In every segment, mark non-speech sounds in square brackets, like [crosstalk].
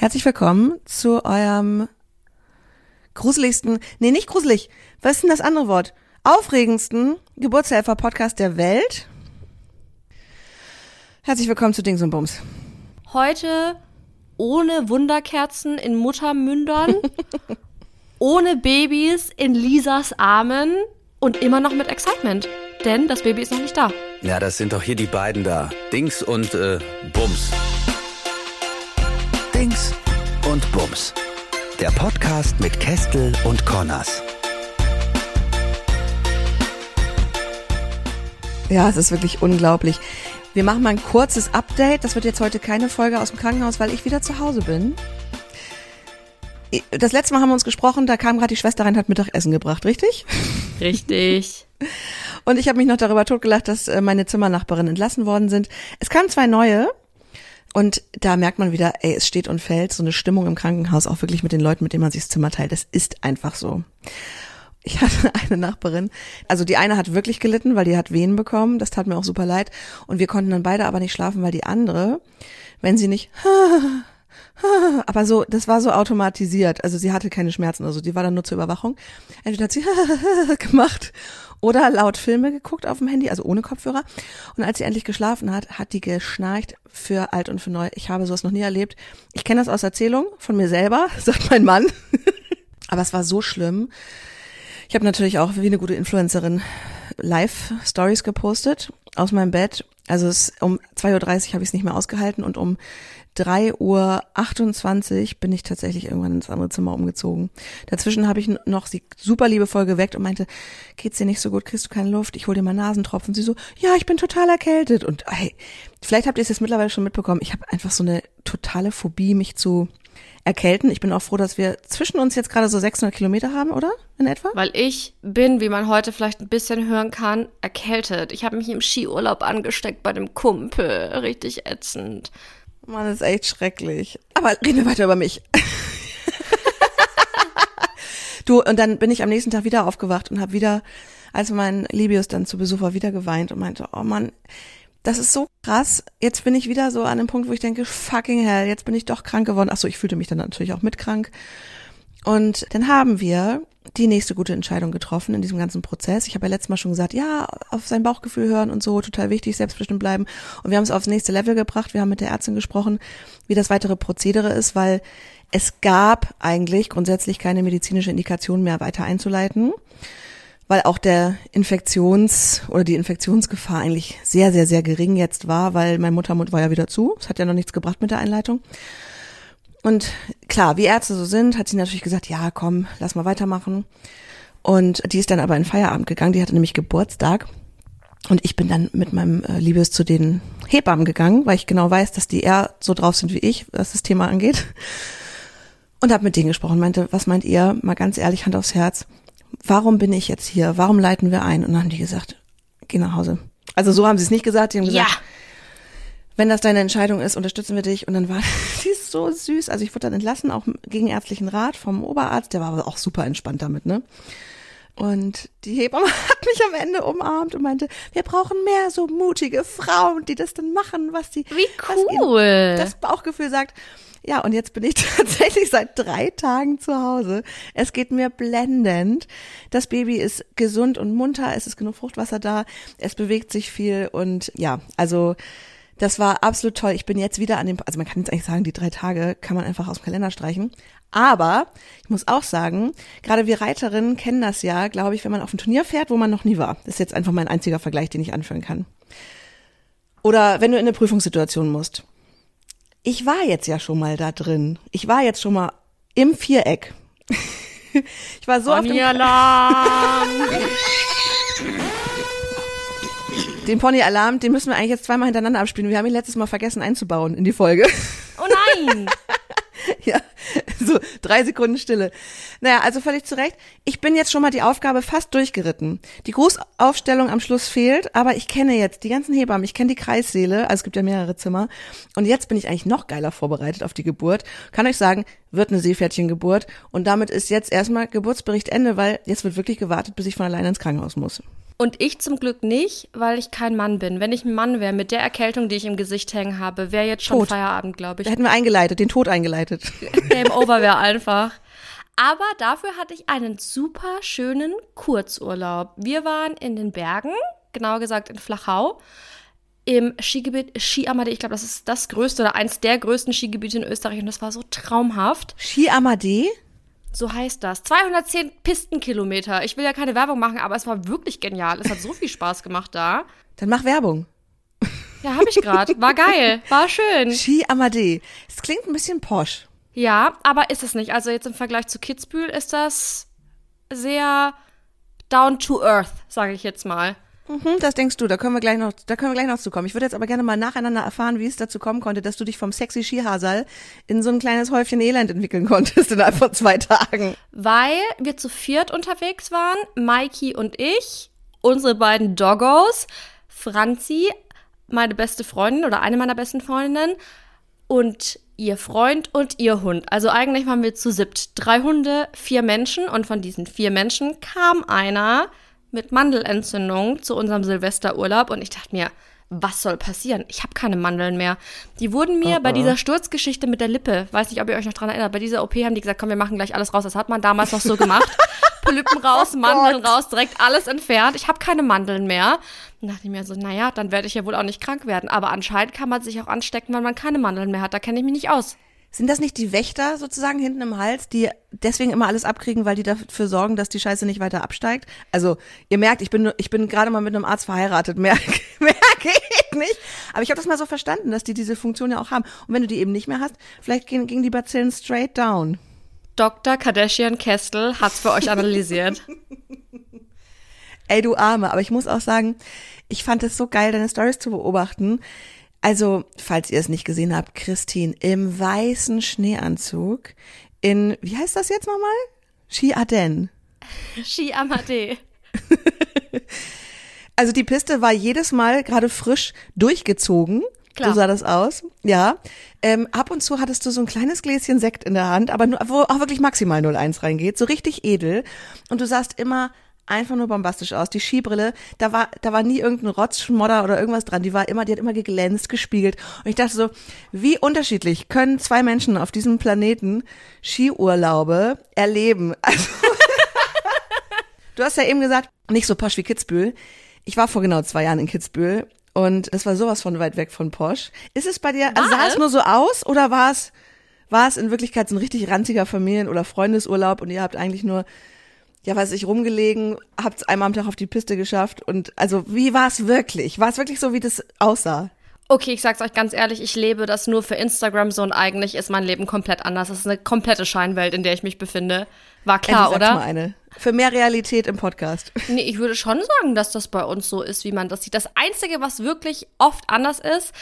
Herzlich willkommen zu eurem gruseligsten, nee, nicht gruselig, was ist denn das andere Wort? Aufregendsten Geburtshelfer-Podcast der Welt. Herzlich willkommen zu Dings und Bums. Heute ohne Wunderkerzen in Muttermündern, [laughs] ohne Babys in Lisas Armen und immer noch mit Excitement. Denn das Baby ist noch nicht da. Ja, das sind doch hier die beiden da. Dings und äh, Bums. Dings und Bums. Der Podcast mit Kestel und Connors. Ja, es ist wirklich unglaublich. Wir machen mal ein kurzes Update. Das wird jetzt heute keine Folge aus dem Krankenhaus, weil ich wieder zu Hause bin. Das letzte Mal haben wir uns gesprochen, da kam gerade die Schwester rein, hat Mittagessen gebracht, richtig? Richtig. [laughs] Und ich habe mich noch darüber totgelacht, dass äh, meine Zimmernachbarinnen entlassen worden sind. Es kamen zwei neue. Und da merkt man wieder, ey, es steht und fällt so eine Stimmung im Krankenhaus auch wirklich mit den Leuten, mit denen man sich das Zimmer teilt. Das ist einfach so. Ich hatte [laughs] eine Nachbarin, also die eine hat wirklich gelitten, weil die hat Wehen bekommen, das tat mir auch super leid. Und wir konnten dann beide aber nicht schlafen, weil die andere, wenn sie nicht, [laughs] aber so, das war so automatisiert, also sie hatte keine Schmerzen oder so, die war dann nur zur Überwachung. Entweder hat sie [laughs] gemacht oder laut Filme geguckt auf dem Handy, also ohne Kopfhörer. Und als sie endlich geschlafen hat, hat die geschnarcht für alt und für neu. Ich habe sowas noch nie erlebt. Ich kenne das aus Erzählung von mir selber, [laughs] sagt mein Mann. [laughs] Aber es war so schlimm. Ich habe natürlich auch wie eine gute Influencerin Live-Stories gepostet aus meinem Bett. Also es, um 2.30 Uhr habe ich es nicht mehr ausgehalten und um 3.28 Uhr bin ich tatsächlich irgendwann ins andere Zimmer umgezogen. Dazwischen habe ich noch sie super liebevoll geweckt und meinte, geht's dir nicht so gut, kriegst du keine Luft, ich hol dir mal Nasentropfen. Sie so, ja, ich bin total erkältet. Und hey, vielleicht habt ihr es jetzt mittlerweile schon mitbekommen, ich habe einfach so eine totale Phobie, mich zu erkälten. Ich bin auch froh, dass wir zwischen uns jetzt gerade so 600 Kilometer haben, oder? In etwa? Weil ich bin, wie man heute vielleicht ein bisschen hören kann, erkältet. Ich habe mich im Skiurlaub angesteckt bei dem Kumpel. Richtig ätzend. Mann, ist echt schrecklich. Aber reden wir weiter über mich. [laughs] du, und dann bin ich am nächsten Tag wieder aufgewacht und habe wieder, als mein Libius dann zu Besuch war, wieder geweint und meinte, oh Mann, das ist so krass. Jetzt bin ich wieder so an dem Punkt, wo ich denke, fucking hell, jetzt bin ich doch krank geworden. Ach so, ich fühlte mich dann natürlich auch mit krank. Und dann haben wir die nächste gute Entscheidung getroffen in diesem ganzen Prozess. Ich habe ja letztes Mal schon gesagt, ja, auf sein Bauchgefühl hören und so, total wichtig, selbstbestimmt bleiben. Und wir haben es aufs nächste Level gebracht. Wir haben mit der Ärztin gesprochen, wie das weitere Prozedere ist, weil es gab eigentlich grundsätzlich keine medizinische Indikation mehr weiter einzuleiten, weil auch der Infektions- oder die Infektionsgefahr eigentlich sehr, sehr, sehr gering jetzt war, weil mein Muttermund war ja wieder zu. Es hat ja noch nichts gebracht mit der Einleitung. Und klar, wie Ärzte so sind, hat sie natürlich gesagt, ja, komm, lass mal weitermachen. Und die ist dann aber in Feierabend gegangen, die hatte nämlich Geburtstag. Und ich bin dann mit meinem äh, Liebes zu den Hebammen gegangen, weil ich genau weiß, dass die eher so drauf sind wie ich, was das Thema angeht. Und habe mit denen gesprochen, meinte, was meint ihr, mal ganz ehrlich, Hand aufs Herz, warum bin ich jetzt hier? Warum leiten wir ein? Und dann haben die gesagt, geh nach Hause. Also so haben sie es nicht gesagt, die haben gesagt, Ja. wenn das deine Entscheidung ist, unterstützen wir dich. Und dann war [laughs] die ist so süß. Also ich wurde dann entlassen, auch gegen ärztlichen Rat vom Oberarzt. Der war aber auch super entspannt damit, ne? Und die Hebamme [laughs] hat mich am Ende umarmt und meinte, wir brauchen mehr so mutige Frauen, die das dann machen, was die, Wie was cool. das Bauchgefühl sagt. Ja, und jetzt bin ich [laughs] tatsächlich seit drei Tagen zu Hause. Es geht mir blendend. Das Baby ist gesund und munter. Es ist genug Fruchtwasser da. Es bewegt sich viel und ja, also das war absolut toll. Ich bin jetzt wieder an dem, also man kann jetzt eigentlich sagen, die drei Tage kann man einfach aus dem Kalender streichen. Aber ich muss auch sagen, gerade wir Reiterinnen kennen das ja, glaube ich, wenn man auf ein Turnier fährt, wo man noch nie war. Das ist jetzt einfach mein einziger Vergleich, den ich anführen kann. Oder wenn du in eine Prüfungssituation musst. Ich war jetzt ja schon mal da drin. Ich war jetzt schon mal im Viereck. [laughs] Ich war so auf dem Pony-Alarm. [laughs] den Pony-Alarm, den müssen wir eigentlich jetzt zweimal hintereinander abspielen. Wir haben ihn letztes Mal vergessen einzubauen in die Folge. Oh nein. [laughs] [laughs] Ja, so drei Sekunden Stille. Naja, also völlig zu Recht. Ich bin jetzt schon mal die Aufgabe fast durchgeritten. Die Grußaufstellung am Schluss fehlt, aber ich kenne jetzt die ganzen Hebammen, ich kenne die Kreissäle, also es gibt ja mehrere Zimmer. Und jetzt bin ich eigentlich noch geiler vorbereitet auf die Geburt. Kann euch sagen, wird eine Seepferdchengeburt. Und damit ist jetzt erstmal Geburtsbericht Ende, weil jetzt wird wirklich gewartet, bis ich von alleine ins Krankenhaus muss. Und ich zum Glück nicht, weil ich kein Mann bin. Wenn ich ein Mann wäre, mit der Erkältung, die ich im Gesicht hängen habe, wäre jetzt schon Tot. Feierabend, glaube ich. Da hätten wir eingeleitet, den Tod eingeleitet. [laughs] Game over wäre einfach. Aber dafür hatte ich einen super schönen Kurzurlaub. Wir waren in den Bergen, genauer gesagt in Flachau, im Skigebiet Ski Amadee. Ich glaube, das ist das größte oder eins der größten Skigebiete in Österreich und das war so traumhaft. Ski Amadee? So heißt das. 210 Pistenkilometer. Ich will ja keine Werbung machen, aber es war wirklich genial. Es hat so viel Spaß gemacht da. Dann mach Werbung. Ja, habe ich gerade. War geil. War schön. Ski Amadee. Das klingt ein bisschen posch. Ja, aber ist es nicht. Also jetzt im Vergleich zu Kitzbühel ist das sehr down to earth, sage ich jetzt mal. Mhm, das denkst du, da können wir gleich noch, da können wir gleich noch zu kommen. Ich würde jetzt aber gerne mal nacheinander erfahren, wie es dazu kommen konnte, dass du dich vom sexy Skihasal in so ein kleines Häufchen Elend entwickeln konntest [laughs] innerhalb von zwei Tagen. Weil wir zu viert unterwegs waren, Mikey und ich, unsere beiden Doggos, Franzi, meine beste Freundin oder eine meiner besten Freundinnen und ihr Freund und ihr Hund. Also eigentlich waren wir zu siebt. Drei Hunde, vier Menschen und von diesen vier Menschen kam einer mit Mandelentzündung zu unserem Silvesterurlaub und ich dachte mir, was soll passieren? Ich habe keine Mandeln mehr. Die wurden mir Oh, bei oh. dieser Sturzgeschichte mit der Lippe, weiß nicht, ob ihr euch noch dran erinnert, bei dieser OP haben die gesagt, komm, wir machen gleich alles raus. Das hat man damals noch so gemacht. [laughs] Polypen raus, Mandeln raus, direkt alles entfernt. Ich habe keine Mandeln mehr. Dann dachte ich mir so, naja, dann werde ich ja wohl auch nicht krank werden. Aber anscheinend kann man sich auch anstecken, wenn man keine Mandeln mehr hat. Da kenne ich mich nicht aus. Sind das nicht die Wächter sozusagen hinten im Hals, die deswegen immer alles abkriegen, weil die dafür sorgen, dass die Scheiße nicht weiter absteigt? Also, ihr merkt, ich bin, ich bin gerade mal mit einem Arzt verheiratet. Mehr, mehr geht nicht. Aber ich habe das mal so verstanden, dass die diese Funktion ja auch haben. Und wenn du die eben nicht mehr hast, vielleicht gehen, gingen die Bazillen straight down. Dr. Kardashian Kestel hat's für euch analysiert. [laughs] Ey, du Arme. Aber ich muss auch sagen, ich fand es so geil, deine Stories zu beobachten. Also, falls ihr es nicht gesehen habt, Christine im weißen Schneeanzug in, wie heißt das jetzt nochmal? Ski Ardennes. [laughs] Ski Amadee. [laughs] Also die Piste war jedes Mal gerade frisch durchgezogen. Klar. So sah das aus. Ja. Ähm, ab und zu hattest du so ein kleines Gläschen Sekt in der Hand, aber nur, wo auch wirklich maximal 01 reingeht, so richtig edel. Und du sahst immer einfach nur bombastisch aus. Die Skibrille, da war, da war nie irgendein Rotzschmodder oder irgendwas dran. Die war immer, die hat immer geglänzt, gespiegelt. Und ich dachte so, wie unterschiedlich können zwei Menschen auf diesem Planeten Skiurlaube erleben? [laughs] Also, Du hast ja eben gesagt, nicht so posch wie Kitzbühel. Ich war vor genau zwei Jahren in Kitzbühel und das war sowas von weit weg von posch. Ist es bei dir, also sah es? es nur so aus oder war es, war es in Wirklichkeit so ein richtig ranziger Familien- oder Freundesurlaub und ihr habt eigentlich nur, ja weiß ich, rumgelegen, habt es einmal am Tag auf die Piste geschafft und also wie war es wirklich? War es wirklich so, wie das aussah? Okay, ich sag's euch ganz ehrlich, ich lebe das nur für Instagram so und eigentlich ist mein Leben komplett anders. Das ist eine komplette Scheinwelt, in der ich mich befinde. War klar, Endlich oder? Mal eine. Für mehr Realität im Podcast. [laughs] Nee, ich würde schon sagen, dass das bei uns so ist, wie man das sieht. Das Einzige, was wirklich oft anders ist,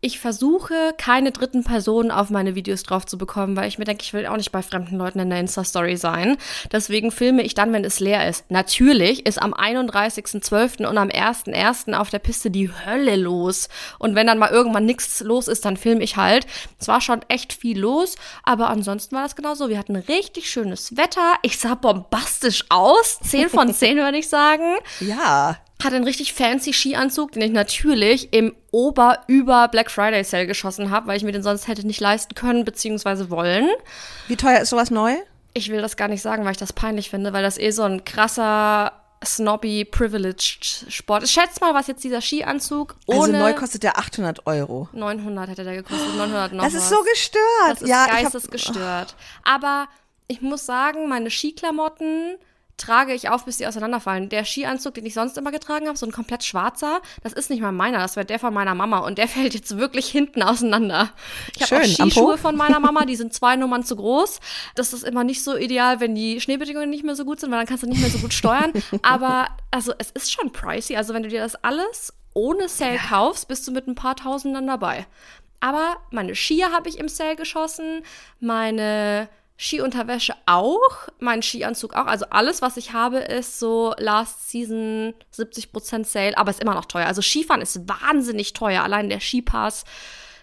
ich versuche, keine dritten Personen auf meine Videos drauf zu bekommen, weil ich mir denke, ich will auch nicht bei fremden Leuten in der Insta-Story sein. Deswegen filme ich dann, wenn es leer ist. Natürlich ist am 31.12. und am 1.1. auf der Piste die Hölle los. Und wenn dann mal irgendwann nichts los ist, dann filme ich halt. Es war schon echt viel los, aber ansonsten war das genauso. Wir hatten richtig schönes Wetter. Ich sah bombastisch aus. 10 von [laughs] 10 würde ich sagen Ja. Hatte einen richtig fancy Skianzug, den ich natürlich im Ober-Über Black Friday Sale geschossen habe, weil ich mir den sonst hätte nicht leisten können bzw. wollen. Wie teuer ist sowas neu? Ich will das gar nicht sagen, weil ich das peinlich finde, weil das eh so ein krasser snobby privileged Sport ist. Schätzt mal, was jetzt dieser Skianzug Also ohne neu kostet der 800 Euro. 900 hätte der gekostet, 900 noch Das ist was. so gestört. Das ist ja, hab- geistesgestört. Aber ich muss sagen, meine Skiklamotten trage ich auf, bis die auseinanderfallen. Der Skianzug, den ich sonst immer getragen habe, so ein komplett schwarzer, das ist nicht mal meiner, das wäre der von meiner Mama und der [laughs] fällt jetzt wirklich hinten auseinander. Ich habe auch? Skischuhe von meiner Mama, die sind zwei Nummern zu groß. Das ist immer nicht so ideal, wenn die Schneebedingungen nicht mehr so gut sind, weil dann kannst du nicht mehr so gut steuern. Aber also es ist schon pricey. Also wenn du dir das alles ohne Sale kaufst, bist du mit ein paar Tausend dann dabei. Aber meine Skier habe ich im Sale geschossen, meine Skiunterwäsche auch, mein Skianzug auch. Also alles, was ich habe, ist so Last Season 70% Sale, aber ist immer noch teuer. Also Skifahren ist wahnsinnig teuer. Allein der Skipass,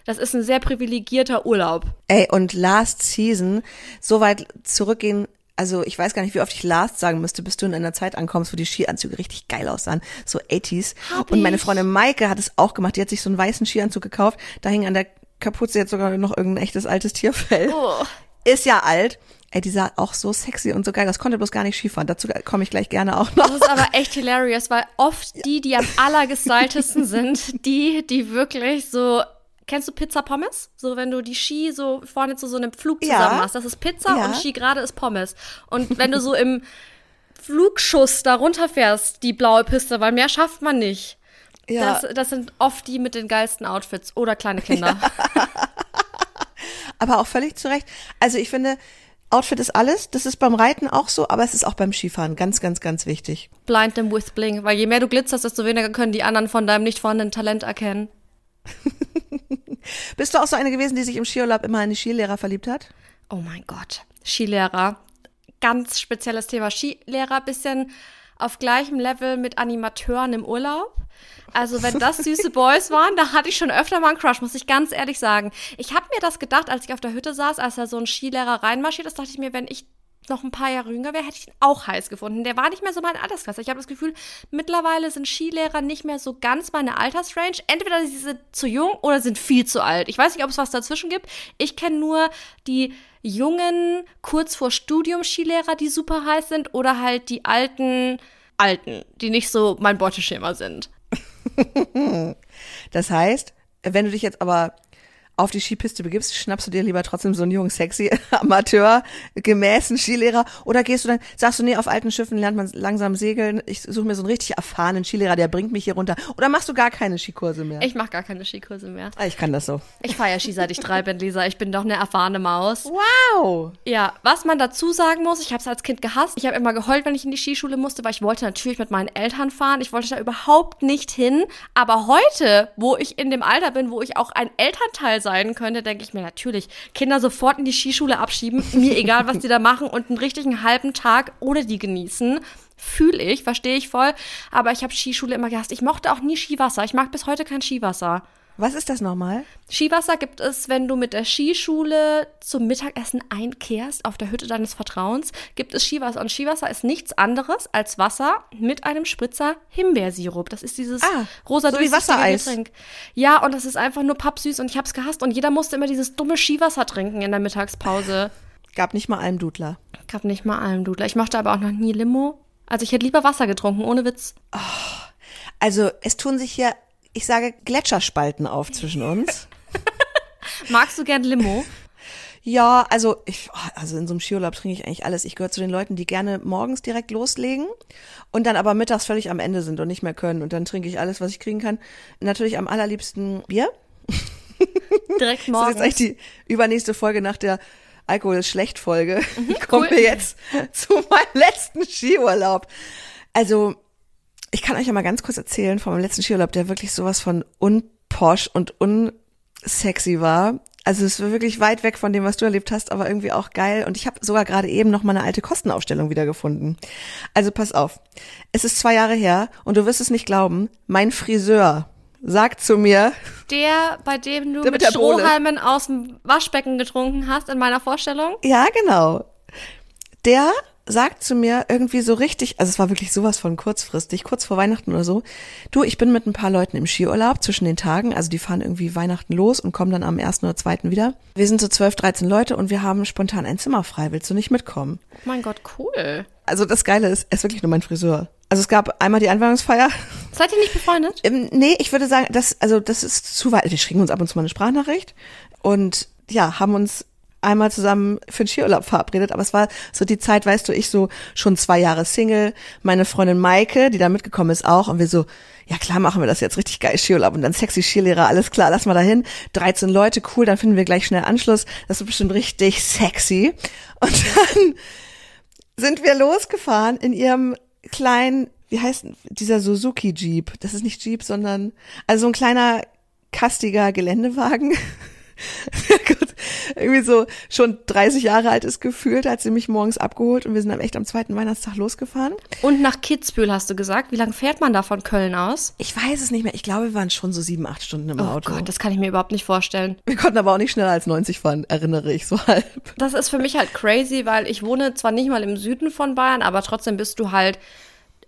das ist ein sehr privilegierter Urlaub. Ey, und Last Season, so weit zurückgehen, Also ich weiß gar nicht, wie oft ich last sagen müsste, bis du in einer Zeit ankommst, wo die Skianzüge richtig geil aussahen. So 80s. Hab Und meine. Freundin Maike hat es auch gemacht. Die hat sich so einen weißen Skianzug gekauft. Da hing an der Kapuze jetzt sogar noch irgendein echtes altes Tierfell. Oh. Ist ja alt. Ey, die sah auch so sexy und so geil. Das konnte bloß gar nicht Skifahren. Dazu komme ich gleich gerne auch noch. Das ist aber echt hilarious, weil oft die, die am allergestyltesten sind, die, die wirklich so. Kennst du Pizza Pommes? So, wenn du die Ski so vorne zu so einem Flug Ja. zusammen machst. Das ist Pizza Ja. und Ski gerade ist Pommes. Und wenn du so im Flugschuss da runterfährst, die blaue Piste, weil mehr schafft man nicht. Ja. Das, das sind oft die mit den geilsten Outfits oder kleine Kinder. Aber auch völlig zu Recht. Also ich finde, Outfit ist alles. Das ist beim Reiten auch so, aber es ist auch beim Skifahren ganz, ganz, ganz wichtig. Blind them with bling. Weil je mehr du glitzerst, desto weniger können die anderen von deinem nicht vorhandenen Talent erkennen. [laughs] Bist du auch so eine gewesen, die sich im Skiurlaub immer in die Skilehrer verliebt hat? Oh mein Gott. Skilehrer. Ganz spezielles Thema. Skilehrer bisschen auf gleichem Level mit Animateuren im Urlaub. Also wenn [laughs] das süße Boys waren, da hatte ich schon öfter mal einen Crush, muss ich ganz ehrlich sagen. Ich habe mir das gedacht, als ich auf der Hütte saß, als da so ein Skilehrer reinmarschiert ist, dachte ich mir, wenn ich noch ein paar Jahre jünger wäre, hätte ich ihn auch heiß gefunden. Der war nicht mehr so meine Altersklasse. Ich habe das Gefühl, mittlerweile sind Skilehrer nicht mehr so ganz meine Altersrange. Entweder sie sind zu jung oder sind viel zu alt. Ich weiß nicht, ob es was dazwischen gibt. Ich kenne nur die jungen, kurz vor Studium Skilehrer, die super heiß sind, oder halt die alten, alten, die nicht so mein Beuteschema sind. Das heißt, wenn du dich jetzt aber auf die Skipiste begibst, schnappst du dir lieber trotzdem so einen jungen, sexy [laughs] Amateur, gemäßen Skilehrer oder gehst du dann, sagst du, nee, auf alten Schiffen lernt man langsam segeln, ich suche mir so einen richtig erfahrenen Skilehrer, der bringt mich hier runter. Oder machst du gar keine Skikurse mehr? Ich mache gar keine Skikurse mehr. Ah, ich kann das so. Ich feiere Ski, seit ich drei bin, Lisa. Ich bin doch eine erfahrene Maus. Wow! Ja, was man dazu sagen muss, ich habe es als Kind gehasst. Ich habe immer geheult, wenn ich in die Skischule musste, weil ich wollte natürlich mit meinen Eltern fahren. Ich wollte da überhaupt nicht hin. Aber heute, wo ich in dem Alter bin, wo ich auch ein Elternteil sein könnte, denke ich mir natürlich, Kinder sofort in die Skischule abschieben. Mir egal, was die da machen und einen richtigen halben Tag ohne die genießen. Fühle ich, verstehe ich voll. Aber ich habe Skischule immer gehasst. Ich mochte auch nie Skiwasser. Ich mag bis heute kein Skiwasser. Was ist das nochmal? Skiwasser gibt es, wenn du mit der Skischule zum Mittagessen einkehrst auf der Hütte deines Vertrauens, gibt es Skiwasser. Und Skiwasser ist nichts anderes als Wasser mit einem Spritzer Himbeersirup. Das ist dieses Ah, rosa so wie Wassereis. Getränk. Ja, und das ist einfach nur pappsüß und ich hab's gehasst. Und jeder musste immer dieses dumme Skiwasser trinken in der Mittagspause. Gab nicht mal Almdudler. Gab nicht mal Almdudler. Ich mochte aber auch noch nie Limo. Also ich hätte lieber Wasser getrunken, ohne Witz. Also es tun sich hier, ich sage, Gletscherspalten auf zwischen uns. [laughs] Magst du gern Limo? Ja, also ich, also in so einem Skiurlaub trinke ich eigentlich alles. Ich gehöre zu den Leuten, die gerne morgens direkt loslegen und dann aber mittags völlig am Ende sind und nicht mehr können. Und dann trinke ich alles, was ich kriegen kann. Natürlich am allerliebsten Bier. [laughs] Direkt Das ist morgens. jetzt eigentlich die übernächste Folge nach der Alkohol ist schlecht Folge. Kommen Mhm, cool. wir jetzt zu meinem letzten Skiurlaub. Also, ich kann euch ja mal ganz kurz erzählen meinem letzten Skiurlaub, der wirklich sowas von unposch und unsexy war. Also es war wirklich weit weg von dem, was du erlebt hast, aber irgendwie auch geil. Und ich habe sogar gerade eben noch mal eine alte Kostenaufstellung wiedergefunden. Also pass auf. Es ist zwei Jahre her und du wirst es nicht glauben. Mein Friseur sagt zu mir, Der, bei dem du mit mit. Strohhalmen aus dem Waschbecken getrunken hast in meiner Vorstellung. Ja, genau. Der sagt zu mir irgendwie so richtig, also es war wirklich sowas von kurzfristig, kurz vor Weihnachten oder so. Du, ich bin mit ein paar Leuten im Skiurlaub zwischen den Tagen, also die fahren irgendwie Weihnachten los und kommen dann am ersten oder zweiten wieder. Wir sind so 12, 13 Leute und wir haben spontan ein Zimmer frei. Willst du nicht mitkommen? Oh mein Gott, cool. Also das Geile ist, er ist wirklich nur mein Friseur. Also es gab einmal die Einweihungsfeier. Seid ihr nicht befreundet? Ähm, nee, ich würde sagen, das, also das ist zu weit. Wir schicken uns ab und zu mal eine Sprachnachricht und ja, haben uns einmal zusammen für den Skiurlaub verabredet, aber es war so die Zeit, weißt du, ich so schon zwei Jahre Single, meine Freundin Maike, die da mitgekommen ist auch und wir so, ja klar machen wir das jetzt richtig geil Skiurlaub und dann sexy Skilehrer, alles klar, lass mal dahin, 13 Leute, cool, dann finden wir gleich schnell Anschluss, das ist bestimmt richtig sexy und dann [laughs] sind wir losgefahren in ihrem kleinen, wie heißt dieser Suzuki Jeep? Das ist nicht Jeep, sondern also so ein kleiner kastiger Geländewagen. [laughs] [laughs] Gut, irgendwie so schon 30 Jahre alt ist gefühlt, hat sie mich morgens abgeholt und wir sind dann echt am zweiten Weihnachtstag losgefahren. Und nach Kitzbühel hast du gesagt. Wie lange fährt man da von Köln aus? Ich weiß es nicht mehr. Ich glaube, wir waren schon so sieben, acht Stunden im Oh Auto. Gott, das kann ich mir überhaupt nicht vorstellen. wir konnten aber auch nicht schneller als 90 fahren, erinnere ich so halb. Das ist für mich halt crazy, weil ich wohne zwar nicht mal im Süden von Bayern, aber trotzdem bist du halt.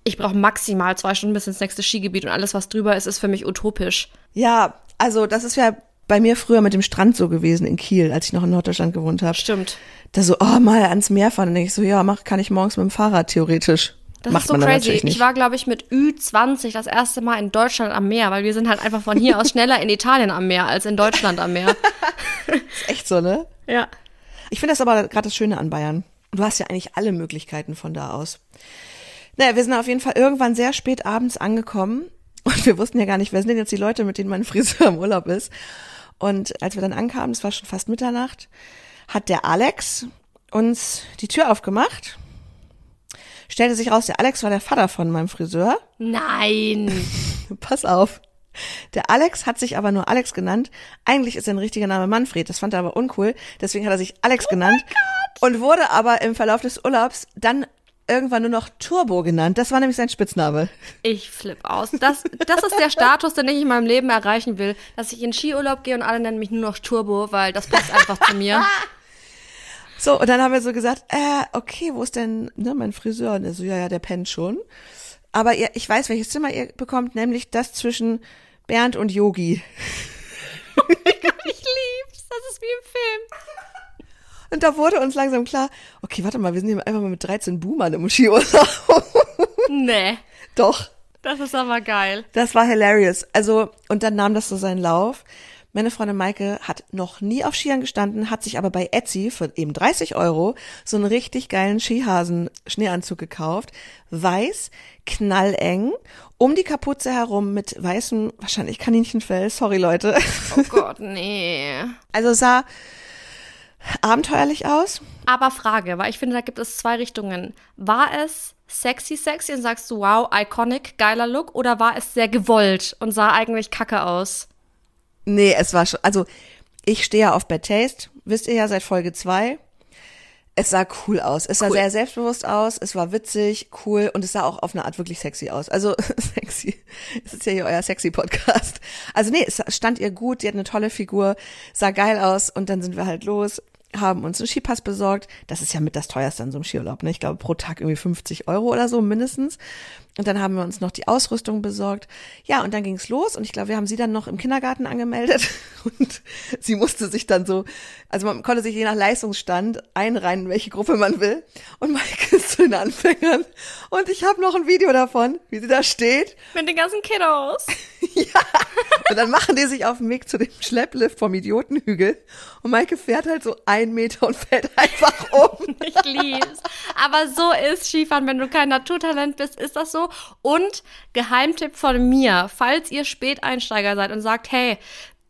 Ich brauche maximal zwei Stunden bis ins nächste Skigebiet und alles, was drüber ist, ist für mich utopisch. Ja, also das ist ja bei mir früher mit dem Strand so gewesen in Kiel, als ich noch in Norddeutschland gewohnt habe. Stimmt. Da so, oh, mal ans Meer fahren. Dann denke ich so, ja, mach, kann ich morgens mit dem Fahrrad theoretisch. Das Macht ist so crazy. Ich war, glaube ich, mit Ü20 das erste Mal in Deutschland am Meer, weil wir sind halt einfach von hier aus [laughs] schneller in Italien am Meer als in Deutschland am Meer. [laughs] Echt so, ne? Ja. Ich finde das aber gerade das Schöne an Bayern. Du hast ja eigentlich alle Möglichkeiten von da aus. Naja, wir sind auf jeden Fall irgendwann sehr spät abends angekommen und wir wussten ja gar nicht, wer sind denn jetzt die Leute, mit denen mein Friseur im Urlaub ist. Und als wir dann ankamen, es war schon fast Mitternacht, hat der Alex uns die Tür aufgemacht. Stellte sich raus, der Alex war der Vater von meinem Friseur. Nein. [laughs] Pass auf. Der Alex hat sich aber nur Alex genannt. Eigentlich ist sein richtiger Name Manfred. Das fand er aber uncool. Deswegen hat er sich Alex genannt. Und wurde aber im Verlauf des Urlaubs dann irgendwann nur noch Turbo genannt. Das war nämlich sein Spitzname. Ich flipp aus. Das, das ist der Status, den ich in meinem Leben erreichen will. Dass ich in Skiurlaub gehe und alle nennen mich nur noch Turbo, weil das passt einfach zu mir. [laughs] So, und dann haben wir so gesagt, äh, okay, wo ist denn ne, mein Friseur? Und er so, ja, ja, der pennt schon. Aber ihr, ich weiß, welches Zimmer ihr bekommt, nämlich das zwischen Bernd und Yogi. [laughs] Ich lieb's. Das ist wie im Film. Und da wurde uns langsam klar, okay, warte mal, wir sind hier einfach mal mit 13 Boomern im Skiurlaub. Nee. Doch. Das ist aber geil. Das war hilarious. Also, und dann nahm das so seinen Lauf. Meine Freundin Maike hat noch nie auf Skiern gestanden, hat sich aber bei Etsy für eben 30 Euro so einen richtig geilen Skihasen-Schneeanzug gekauft. Weiß, knalleng, um die Kapuze herum mit weißem, wahrscheinlich Kaninchenfell. Sorry, Leute. Oh Gott, nee. Also sah abenteuerlich aus. Aber Frage, weil ich finde, da gibt es zwei Richtungen. War es sexy, sexy und sagst du, wow, iconic, geiler Look, oder war es sehr gewollt und sah eigentlich kacke aus? Nee, es war schon, also ich stehe ja auf Bad Taste, wisst ihr ja seit Folge zwei. Es sah cool aus. Es sah Cool. sehr selbstbewusst aus. Es war witzig, cool und es sah auch auf eine Art wirklich sexy aus. Also [laughs] sexy. Es ist ja hier euer sexy Podcast. Also nee, es stand ihr gut. Die hat eine tolle Figur, sah geil aus und dann sind wir halt los, haben uns einen Skipass besorgt. Das ist ja mit das teuerste an so einem Skiurlaub. Ne? Ich glaube pro Tag irgendwie 50 Euro oder so mindestens. Und dann haben wir uns noch die Ausrüstung besorgt. Ja, und dann ging's los und ich glaube, wir haben sie dann noch im Kindergarten angemeldet [laughs] und sie musste sich dann so, also man konnte sich je nach Leistungsstand einreihen, in welche Gruppe man will. Und Maike ist zu den Anfängern und ich habe noch ein Video davon, wie sie da steht. Mit den ganzen Kiddos. [laughs] Und dann machen die sich auf den Weg zu dem Schlepplift vom Idiotenhügel und Maike fährt halt so einen Meter und fällt einfach um. [laughs] Ich lieb's. Aber so ist Skifahren, wenn du kein Naturtalent bist, ist das so. Und Geheimtipp von mir, falls ihr Späteinsteiger seid und sagt, hey,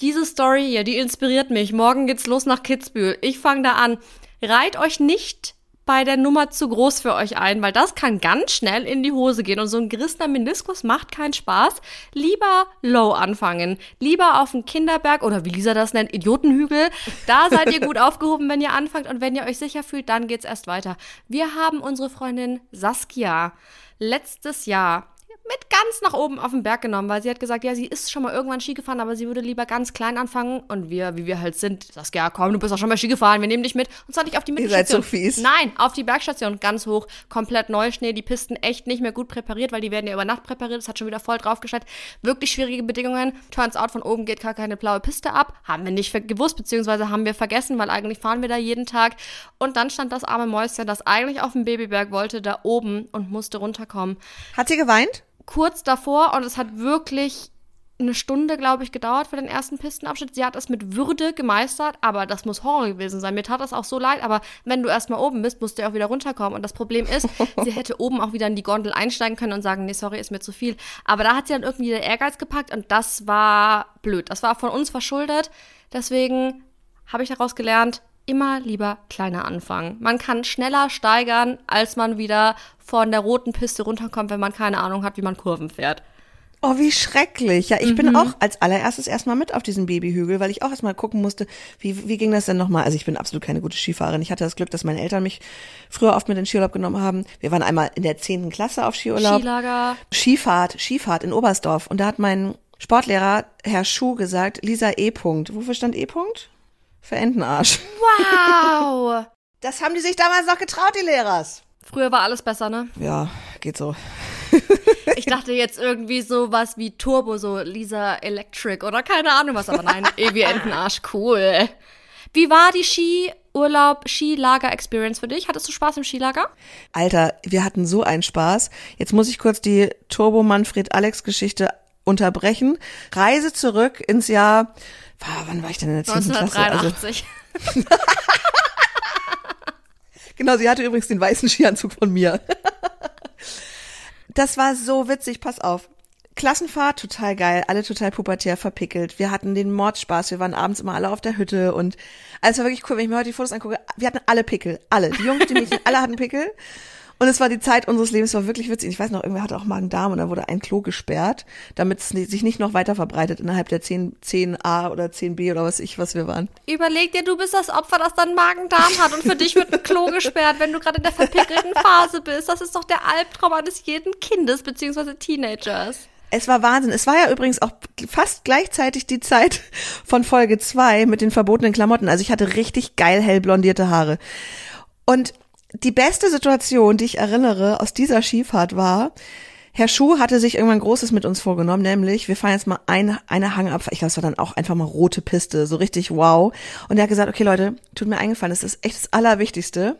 diese Story hier, die inspiriert mich. Morgen geht's los nach Kitzbühel. Ich fange da an. Reiht euch nicht bei der Nummer zu groß für euch ein, weil das kann ganz schnell in die Hose gehen. Und so ein gerissener Meniskus macht keinen Spaß. Lieber low anfangen. Lieber auf dem Kinderberg oder wie Lisa das nennt, Idiotenhügel. Da seid ihr gut [laughs] aufgehoben, wenn ihr anfangt. Und wenn ihr euch sicher fühlt, dann geht's erst weiter. Wir haben unsere Freundin Saskia letztes Jahr mit ganz nach oben auf den Berg genommen, weil sie hat gesagt, ja, sie ist schon mal irgendwann Ski gefahren, aber sie würde lieber ganz klein anfangen. Und wir, wie wir halt sind, Saskia, komm, du bist auch schon mal Ski gefahren, wir nehmen dich mit. Und zwar nicht auf die Ihr seid so Mittelstation. fies. Nein, auf die Bergstation, ganz hoch, komplett Neuschnee, die Pisten echt nicht mehr gut präpariert, weil die werden ja über Nacht präpariert, es hat schon wieder voll draufgestellt. Wirklich schwierige Bedingungen. Turns out, von oben geht gar keine blaue Piste ab. Haben wir nicht gewusst, beziehungsweise haben wir vergessen, weil eigentlich fahren wir da jeden Tag. Und dann stand das arme Mäuschen, das eigentlich auf dem Babyberg wollte, da oben und musste runterkommen Hat sie geweint? Kurz davor und es hat wirklich eine Stunde, glaube ich, gedauert für den ersten Pistenabschnitt. Sie hat es mit Würde gemeistert, aber das muss Horror gewesen sein. Mir tat das auch so leid, aber wenn du erstmal oben bist, musst du ja auch wieder runterkommen. Und das Problem ist, [laughs] sie hätte oben auch wieder in die Gondel einsteigen können und sagen, nee, sorry, ist mir zu viel. Aber da hat sie dann irgendwie der Ehrgeiz gepackt und das war blöd. Das war von uns verschuldet. Deswegen habe ich daraus gelernt, immer lieber kleiner anfangen. Man kann schneller steigern, als man wieder von der roten Piste runterkommt, wenn man keine Ahnung hat, wie man Kurven fährt. Oh, wie schrecklich. Ja, ich bin auch als allererstes erstmal mit auf diesen Babyhügel, weil ich auch erstmal gucken musste, wie, wie ging das denn nochmal? Also ich bin absolut keine gute Skifahrerin. Ich hatte das Glück, dass meine Eltern mich früher oft mit in den Skiurlaub genommen haben. Wir waren einmal in der zehnten Klasse auf Skiurlaub. Skilager. Skifahrt, Skifahrt in Oberstdorf. Und da hat mein Sportlehrer, Herr Schuh, gesagt, Lisa E. -Punkt. Wofür stand E. -Punkt? Für Entenarsch. Wow. [laughs] Das haben die sich damals noch getraut, die Lehrers. Früher war alles besser, ne? Ja, geht so. Ich dachte jetzt irgendwie sowas wie Turbo, so Lisa Electric oder keine Ahnung was, aber nein, [laughs] Evi Entenarsch, cool. Wie war die Skiurlaub, Skilager-Experience für dich? Hattest du Spaß im Skilager? Alter, wir hatten so einen Spaß. Jetzt muss ich kurz die Turbo Manfred Alex Geschichte unterbrechen. Reise zurück ins Jahr, ah, wann war ich denn in der 10. Klasse? Also, 1983. [laughs] genau, sie hatte übrigens den weißen Skianzug von mir. Das war so witzig, pass auf. Klassenfahrt, total geil, alle total pubertär verpickelt. Wir hatten den Mordspaß, wir waren abends immer alle auf der Hütte und alles war wirklich cool, wenn ich mir heute die Fotos angucke. Wir hatten alle Pickel, alle. Die Jungs, die Mädchen, alle hatten Pickel. Und es war die Zeit unseres Lebens, es war wirklich witzig. Ich weiß noch, irgendwer hatte auch Magen-Darm und da wurde ein Klo gesperrt, damit es sich nicht noch weiter verbreitet innerhalb der 10, 10a oder 10b oder was ich, was wir waren. Überleg dir, du bist das Opfer, das dann Magen-Darm hat und für dich wird ein Klo gesperrt, wenn du gerade in der verpickelten Phase bist. Das ist doch der Albtraum eines jeden Kindes bzw. Teenagers. Es war Wahnsinn. Es war ja übrigens auch fast gleichzeitig die Zeit von Folge zwei mit den verbotenen Klamotten. Also ich hatte richtig geil hell blondierte Haare. Und die beste Situation, die ich erinnere aus dieser Skifahrt war, Herr Schuh hatte sich irgendwann Großes mit uns vorgenommen, nämlich wir fahren jetzt mal eine, eine Hangabfahrt. Ich glaube, es war dann auch einfach mal rote Piste, so richtig wow. Und er hat gesagt, okay Leute, tut mir eingefallen, das ist echt das Allerwichtigste.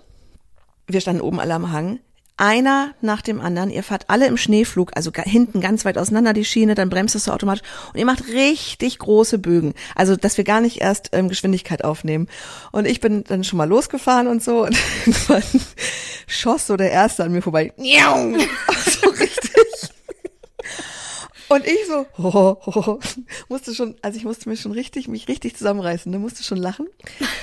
Wir standen oben alle am Hang einer nach dem anderen. Ihr fahrt alle im Schneeflug, also hinten ganz weit auseinander die Schiene, dann bremst es so automatisch und ihr macht richtig große Bögen. Also, dass wir gar nicht erst ähm, Geschwindigkeit aufnehmen. Und ich bin dann schon mal losgefahren und so und [laughs] irgendwann schoss so der Erste an mir vorbei. [laughs] so richtig. Und ich so, [laughs] ho, ho, ho, musste schon, also ich musste mich schon richtig, mich richtig zusammenreißen, ne, musste schon lachen.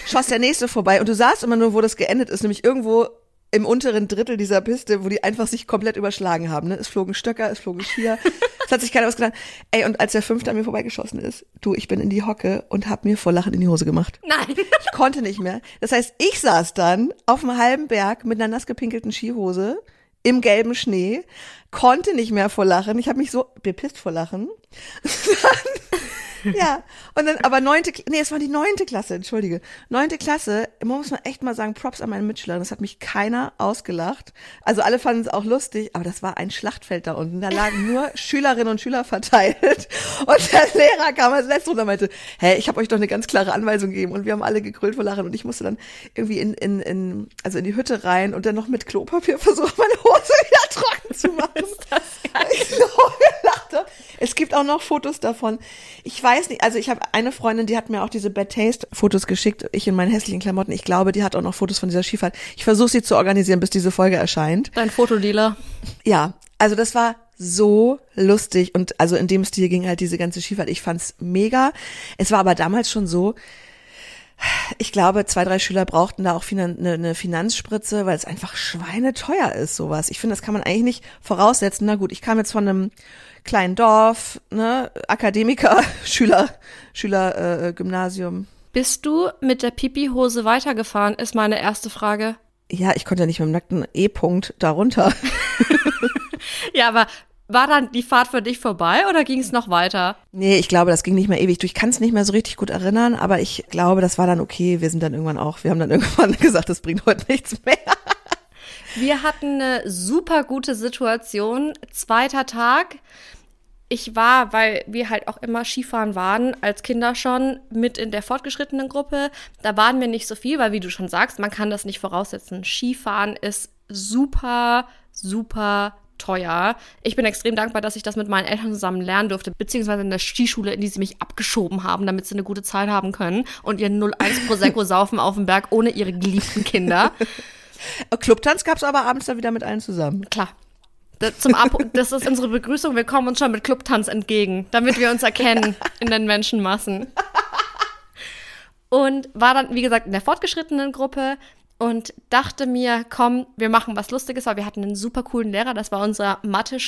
Schoss der nächste vorbei und du sahst immer nur, wo das geendet ist, nämlich irgendwo im unteren Drittel dieser Piste, wo die einfach sich komplett überschlagen haben. Ne? Es flogen Stöcker, es flogen Skier. [laughs] es hat sich keiner was getan. Ey, und als der Fünfte an mir vorbeigeschossen ist, du, ich bin in die Hocke und hab mir vor Lachen in die Hose gemacht. Nein. [laughs] Ich konnte nicht mehr. Das heißt, ich saß dann auf einem halben Berg mit einer nass gepinkelten Skihose im gelben Schnee, konnte nicht mehr vor Lachen. Ich habe mich so bepisst vor Lachen. [laughs] ja, und dann aber neunte, nee, es war die neunte Klasse, entschuldige. Neunte Klasse, muss man echt mal sagen, Props an meine Mitschülerin. Das hat mich keiner ausgelacht. Also alle fanden es auch lustig, aber das war ein Schlachtfeld da unten. Da lagen nur [laughs] Schülerinnen und Schüler verteilt. Und der Lehrer kam als letztes und meinte, hä, ich habe euch doch eine ganz klare Anweisung gegeben. Und wir haben alle gegrölt vor Lachen. Und ich musste dann irgendwie in, in, in, also in die Hütte rein und dann noch mit Klopapier versuchen, meine Hose [laughs] wieder trocken zu machen. Ist das geil. Ich [laughs] so gelacht habe. Es gibt auch noch Fotos davon. Ich weiß nicht, also ich habe eine Freundin, die hat mir auch diese Bad Taste Fotos geschickt, ich in meinen hässlichen Klamotten. Ich glaube, die hat auch noch Fotos von dieser Skifahrt. Ich versuche sie zu organisieren, bis diese Folge erscheint. Dein Fotodealer. Ja, also das war so lustig und also in dem Stil ging halt diese ganze Skifahrt. Ich fand's mega. Es war aber damals schon so, ich glaube, zwei, drei Schüler brauchten da auch finan eine, eine Finanzspritze, weil es einfach schweineteuer ist, sowas. Ich finde, das kann man eigentlich nicht voraussetzen. Na gut, ich kam jetzt von einem kleinen Dorf, ne, Akademiker, [laughs] Schüler, Schüler, äh, Gymnasium. Bist du mit der Pipi-Hose weitergefahren, ist meine erste Frage. Ja, ich konnte ja nicht mit dem nackten E-Punkt darunter. [laughs] Ja, aber war dann die Fahrt für dich vorbei oder ging es noch weiter? Nee, ich glaube, das ging nicht mehr ewig. Du, Ich kann es nicht mehr so richtig gut erinnern, aber ich glaube, das war dann okay. Wir sind dann irgendwann auch, wir haben dann [laughs] irgendwann gesagt, das bringt heute nichts mehr. Wir hatten eine super gute Situation. Zweiter Tag. Ich war, weil wir halt auch immer Skifahren waren, als Kinder schon mit in der fortgeschrittenen Gruppe. Da waren wir nicht so viel, weil wie du schon sagst, man kann das nicht voraussetzen. Skifahren ist super, super teuer. Ich bin extrem dankbar, dass ich das mit meinen Eltern zusammen lernen durfte, beziehungsweise in der Skischule, in die sie mich abgeschoben haben, damit sie eine gute Zeit haben können und ihren 01 Prosecco [laughs] saufen auf dem Berg ohne ihre geliebten Kinder. Clubtanz gab's aber abends dann wieder mit allen zusammen. Klar. Das, zum Ab das ist unsere Begrüßung. Wir kommen uns schon mit Clubtanz entgegen, damit wir uns erkennen [laughs] in den Menschenmassen. Und war dann, wie gesagt, in der fortgeschrittenen Gruppe und dachte mir, komm, wir machen was Lustiges, weil wir hatten einen super coolen Lehrer. Das war unser Mathe-,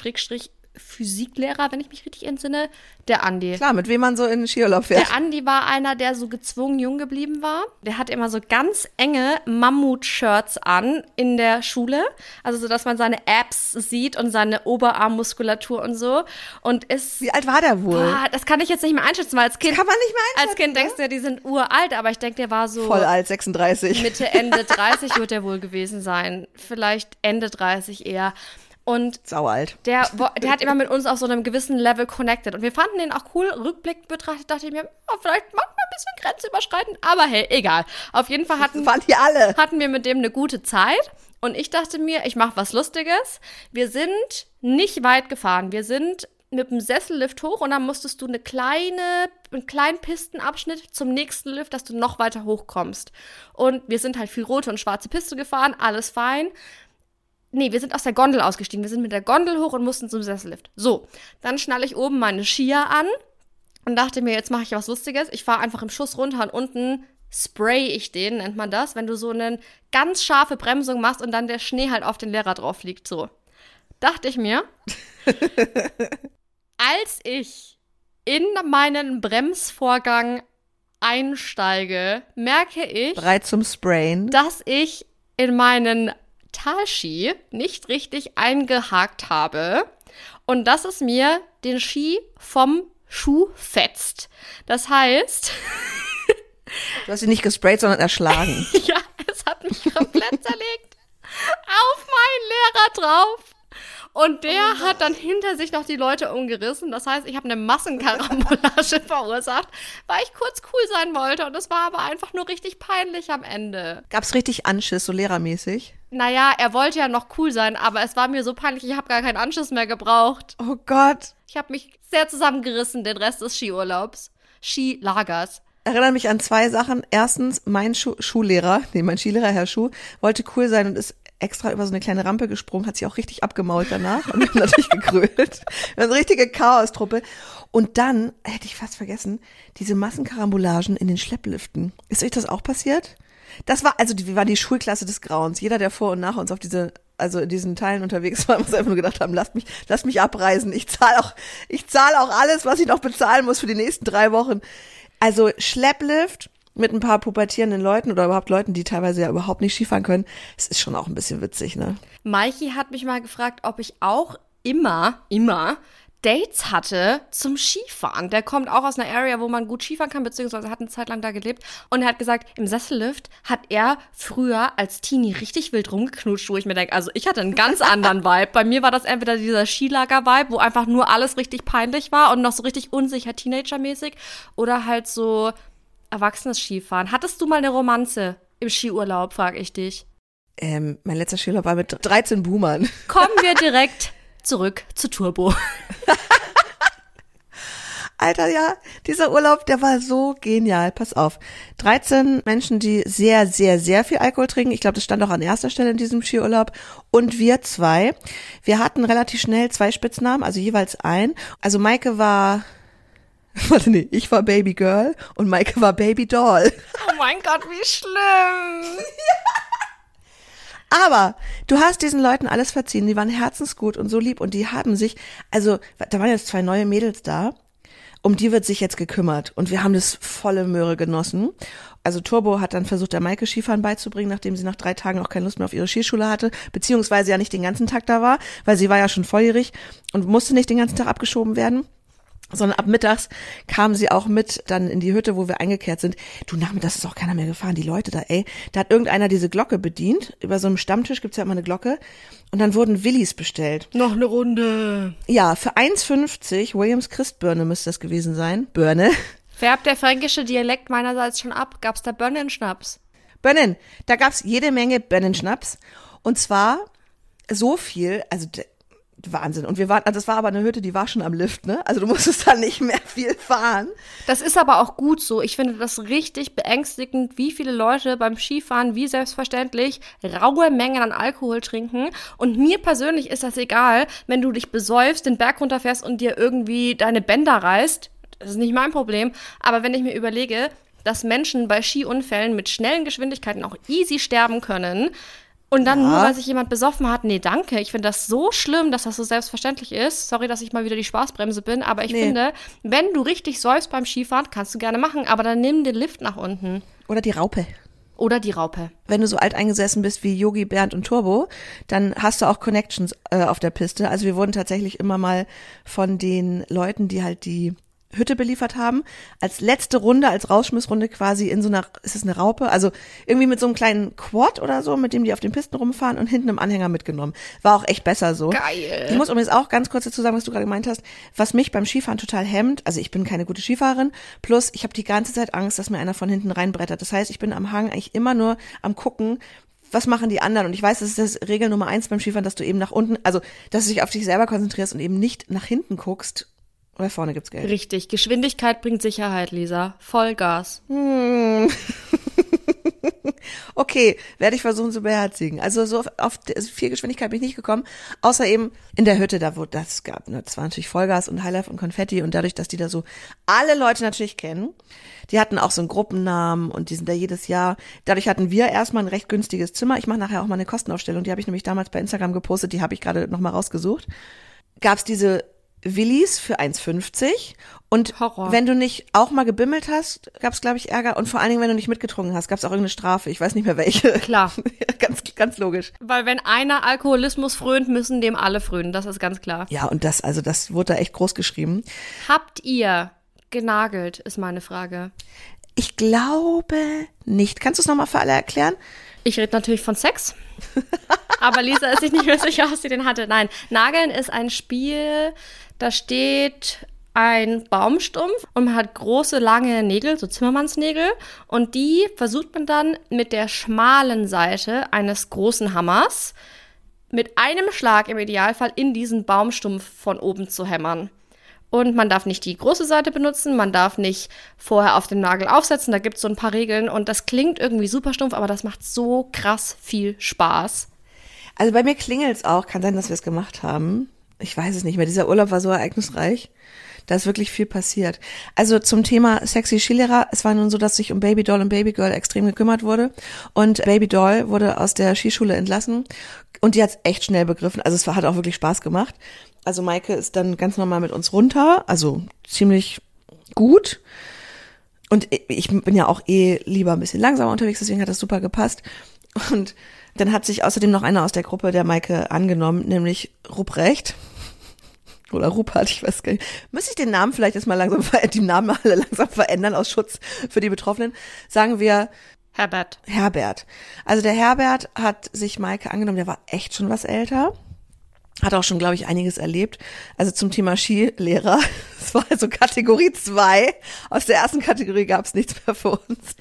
Physiklehrer, wenn ich mich richtig entsinne, der Andi. Klar, mit wem man so in den Skiurlaub fährt. Der Andi war einer, der so gezwungen jung geblieben war. Der hatte immer so ganz enge Mammut-Shirts an in der Schule. Also so, dass man seine Abs sieht und seine Oberarmmuskulatur und so. Und ist. Wie alt war der wohl? Ah, das kann ich jetzt nicht mehr einschätzen, weil als Kind. Kann man nicht mehr einschätzen, Als Kind denkst du ja, die sind uralt, aber ich denke, der war so. Voll alt, 36. Mitte, Ende 30 wird er wohl gewesen sein. Vielleicht Ende 30 eher. Und Saualt. der, [laughs] der hat immer mit uns auf so einem gewissen Level connected. Und wir fanden den auch cool. Rückblickend betrachtet dachte ich mir, oh, vielleicht manchmal ein bisschen grenzüberschreitend. Aber hey, egal. Auf jeden Fall hatten, hatten wir mit dem eine gute Zeit. Und ich dachte mir, ich mache was Lustiges. Wir sind nicht weit gefahren. Wir sind mit dem Sessellift hoch und dann musstest du eine kleine, einen kleinen Pistenabschnitt zum nächsten Lift, dass du noch weiter hochkommst. Und wir sind halt viel rote und schwarze Piste gefahren, alles fein. Nee, wir sind aus der Gondel ausgestiegen. Wir sind mit der Gondel hoch und mussten zum Sessellift. So, dann schnalle ich oben meine Skier an und dachte mir, jetzt mache ich was Lustiges. Ich fahre einfach im Schuss runter und unten spray ich den, nennt man das, wenn du so eine ganz scharfe Bremsung machst und dann der Schnee halt auf den Lehrer drauf liegt. So. Dachte ich mir, [laughs] als ich in meinen Bremsvorgang einsteige, merke ich, Bereit zum Sprayen. dass ich in meinen Talski nicht richtig eingehakt habe und dass es mir den Ski vom Schuh fetzt. Das heißt, [laughs] Du hast ihn nicht gesprayt, sondern erschlagen. [laughs] ja, es hat mich komplett zerlegt. Auf meinen Lehrer drauf. Und der hat dann hinter sich noch die Leute umgerissen. Das heißt, ich habe eine Massenkarambolage [laughs] verursacht, weil ich kurz cool sein wollte. Und es war aber einfach nur richtig peinlich am Ende. Gab's richtig Anschiss, so lehrermäßig? Naja, er wollte ja noch cool sein, aber es war mir so peinlich, ich habe gar keinen Anschluss mehr gebraucht. Oh Gott. Ich habe mich sehr zusammengerissen den Rest des Skiurlaubs. Skilagers. Erinnere mich an zwei Sachen. Erstens, mein Schu Schullehrer, nee, mein Skilehrer, Herr Schuh, wollte cool sein und ist extra über so eine kleine Rampe gesprungen, hat sich auch richtig abgemault danach und natürlich [laughs] gegrölt. Eine richtige Chaostruppe. Und dann, hätte ich fast vergessen, diese Massenkarambolagen in den Schleppliften. Ist euch das auch passiert? Das war, also die war die Schulklasse des Grauens. Jeder, der vor und nach uns auf diese, also in diesen Teilen unterwegs war, [laughs] muss einfach nur gedacht haben, lasst mich, lasst mich abreisen. Ich zahle auch, ich zahle auch alles, was ich noch bezahlen muss für die nächsten drei Wochen. Also Schlepplift mit ein paar pubertierenden Leuten oder überhaupt Leuten, die teilweise ja überhaupt nicht Skifahren können, es ist schon auch ein bisschen witzig, ne? Maiki hat mich mal gefragt, ob ich auch immer, immer Dates hatte zum Skifahren. Der kommt auch aus einer Area, wo man gut Skifahren kann, beziehungsweise hat eine Zeit lang da gelebt. Und er hat gesagt, im Sessellift hat er früher als Teenie richtig wild rumgeknutscht, wo ich mir denke, also ich hatte einen ganz anderen [laughs] Vibe. Bei mir war das entweder dieser Skilager-Vibe, wo einfach nur alles richtig peinlich war und noch so richtig unsicher Teenager-mäßig, oder halt so erwachsenes Skifahren. Hattest du mal eine Romanze im Skiurlaub, frage ich dich. Ähm, mein letzter Skiurlaub war mit 13 Boomern. [laughs] Kommen wir direkt zurück zu Turbo. [laughs] Alter, ja, dieser Urlaub, der war so genial. Pass auf. 13 Menschen, die sehr, sehr, sehr viel Alkohol trinken. Ich glaube, das stand auch an erster Stelle in diesem Skiurlaub. Und wir zwei. Wir hatten relativ schnell zwei Spitznamen, also jeweils ein. Also Maike war, [laughs] warte, nee, ich war Baby Girl und Maike war Baby Doll. [laughs] Oh mein Gott, wie schlimm. Aber du hast diesen Leuten alles verziehen. Die waren herzensgut und so lieb und die haben sich, also da waren jetzt zwei neue Mädels da. Um die wird sich jetzt gekümmert und wir haben das volle Möhre genossen. Also Turbo hat dann versucht, der Maike Skifahren beizubringen, nachdem sie nach drei Tagen auch keine Lust mehr auf ihre Skischule hatte, beziehungsweise ja nicht den ganzen Tag da war, weil sie war ja schon volljährig und musste nicht den ganzen Tag abgeschoben werden sondern ab mittags kam sie auch mit dann in die Hütte, wo wir eingekehrt sind. Du, nachmittags ist auch keiner mehr gefahren, die Leute da, ey. Da hat irgendeiner diese Glocke bedient. Über so einem Stammtisch gibt's ja immer eine Glocke. Und dann wurden Willis bestellt. Noch eine Runde. Ja, für 1,50, Williams Christbirne müsste das gewesen sein. Birne. Färbt der fränkische Dialekt meinerseits schon ab? Gab's da Birnenschnaps? Birnen. Da gab's jede Menge Birnenschnaps. Und zwar so viel, also Wahnsinn. Und wir waren, also das war aber eine Hütte, die war schon am Lift, ne? Also du [laughs] musstest da nicht mehr viel fahren. Das ist aber auch gut so. Ich finde das richtig beängstigend, wie viele Leute beim Skifahren, wie selbstverständlich, raue Mengen an Alkohol trinken. Und mir persönlich ist das egal, wenn du dich besäufst, den Berg runterfährst und dir irgendwie deine Bänder reißt. Das ist nicht mein Problem. Aber wenn ich mir überlege, dass Menschen bei Skiunfällen mit schnellen Geschwindigkeiten auch easy sterben können, Und dann Ja. nur, weil sich jemand besoffen hat, nee, danke. Ich finde das so schlimm, dass das so selbstverständlich ist. Sorry, dass ich mal wieder die Spaßbremse bin, aber ich Nee. finde, wenn du richtig säufst beim Skifahren, kannst du gerne machen, aber dann nimm den Lift nach unten. Oder die Raupe. Oder die Raupe. Wenn du so alt eingesessen bist wie Yogi, Bernd und Turbo, dann hast du auch Connections äh, auf der Piste. Also wir wurden tatsächlich immer mal von den Leuten, die halt die Hütte beliefert haben, als letzte Runde, als Rausschmissrunde quasi in so einer, ist es eine Raupe? Also irgendwie mit so einem kleinen Quad oder so, mit dem die auf den Pisten rumfahren und hinten im Anhänger mitgenommen. War auch echt besser so. Geil. Ich muss übrigens auch ganz kurz dazu sagen, was du gerade gemeint hast, was mich beim Skifahren total hemmt. Also ich bin keine gute Skifahrerin, plus ich habe die ganze Zeit Angst, dass mir einer von hinten reinbrettert. Das heißt, ich bin am Hang eigentlich immer nur am gucken, was machen die anderen? Und ich weiß, das ist das Regel Nummer eins beim Skifahren, dass du eben nach unten, also dass du dich auf dich selber konzentrierst und eben nicht nach hinten guckst. Weil vorne gibt's Geld. Richtig. Geschwindigkeit bringt Sicherheit, Lisa. Vollgas. [laughs] Okay, werde ich versuchen zu beherzigen. Also so auf, auf also viel Geschwindigkeit bin ich nicht gekommen, außer eben in der Hütte, da wo das gab. Ne, das war natürlich Vollgas und Highlife und Konfetti und dadurch, dass die da so alle Leute natürlich kennen, die hatten auch so einen Gruppennamen und die sind da jedes Jahr. Dadurch hatten wir erstmal ein recht günstiges Zimmer. Ich mache nachher auch mal eine Kostenaufstellung, die habe ich nämlich damals bei Instagram gepostet, die habe ich gerade noch mal rausgesucht. Gab's diese Willis für 1,50 und Horror. wenn du nicht auch mal gebimmelt hast, gab's glaube ich Ärger und vor allen Dingen, wenn du nicht mitgetrunken hast, gab's auch irgendeine Strafe. Ich weiß nicht mehr welche. Klar. [laughs] ganz, ganz logisch. Weil wenn einer Alkoholismus frönt, müssen dem alle frönen. Das ist ganz klar. Ja, und das, also das wurde da echt groß geschrieben. Habt ihr genagelt, ist meine Frage. Ich glaube nicht. Kannst du es nochmal für alle erklären? Ich rede natürlich von Sex. Aber Lisa ist sich nicht mehr sicher, was sie den hatte. Nein, Nageln ist ein Spiel, da steht ein Baumstumpf und man hat große, lange Nägel, so Zimmermannsnägel. Und die versucht man dann mit der schmalen Seite eines großen Hammers mit einem Schlag im Idealfall in diesen Baumstumpf von oben zu hämmern. Und man darf nicht die große Seite benutzen, man darf nicht vorher auf den Nagel aufsetzen, da gibt es so ein paar Regeln und das klingt irgendwie super stumpf, aber das macht so krass viel Spaß. Also bei mir klingelt's auch. Kann sein, dass wir es gemacht haben. Ich weiß es nicht mehr. Dieser Urlaub war so ereignisreich. Da ist wirklich viel passiert. Also zum Thema sexy Skilehrer. Es war nun so, dass sich um Baby Doll und Baby Girl extrem gekümmert wurde. Und Baby Doll wurde aus der Skischule entlassen. Und die hat's echt schnell begriffen. Also es hat auch wirklich Spaß gemacht. Also Maike ist dann ganz normal mit uns runter. Also ziemlich gut. Und ich bin ja auch eh lieber ein bisschen langsamer unterwegs, deswegen hat das super gepasst. Und dann hat sich außerdem noch einer aus der Gruppe der Maike angenommen, nämlich Ruprecht. [laughs] Oder Rupert, ich weiß gar nicht. Müsste ich den Namen vielleicht jetzt mal langsam, [laughs] die Namen alle langsam verändern aus Schutz für die Betroffenen? Sagen wir Herbert. Herbert. Also der Herbert hat sich Maike angenommen, der war echt schon was älter. Hat auch schon, glaube ich, einiges erlebt. Also zum Thema Skilehrer. [laughs] Es war also Kategorie 2. Aus der ersten Kategorie gab es nichts mehr für uns.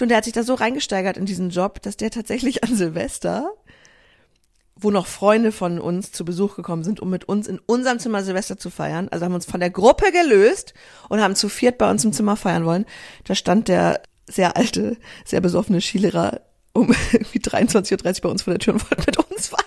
Und der hat sich da so reingesteigert in diesen Job, dass der tatsächlich an Silvester, wo noch Freunde von uns zu Besuch gekommen sind, um mit uns in unserem Zimmer Silvester zu feiern, also haben wir uns von der Gruppe gelöst und haben zu viert bei uns im Zimmer feiern wollen. Da stand der sehr alte, sehr besoffene Skilehrer um [laughs] irgendwie 23.30 Uhr bei uns vor der Tür und wollte mit uns feiern.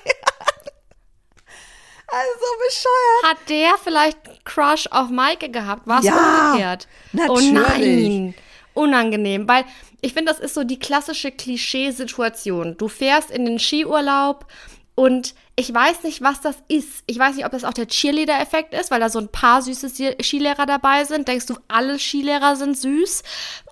Also bescheuert. Hat der vielleicht Crush auf Maike gehabt? War es Ja, umgekehrt? natürlich. Oh nein. Unangenehm, weil ich finde, das ist so die klassische Klischeesituation. Du fährst in den Skiurlaub und ich weiß nicht, was das ist. Ich weiß nicht, ob das auch der Cheerleader-Effekt ist, weil da so ein paar süße Skilehrer dabei sind. Denkst du, alle Skilehrer sind süß?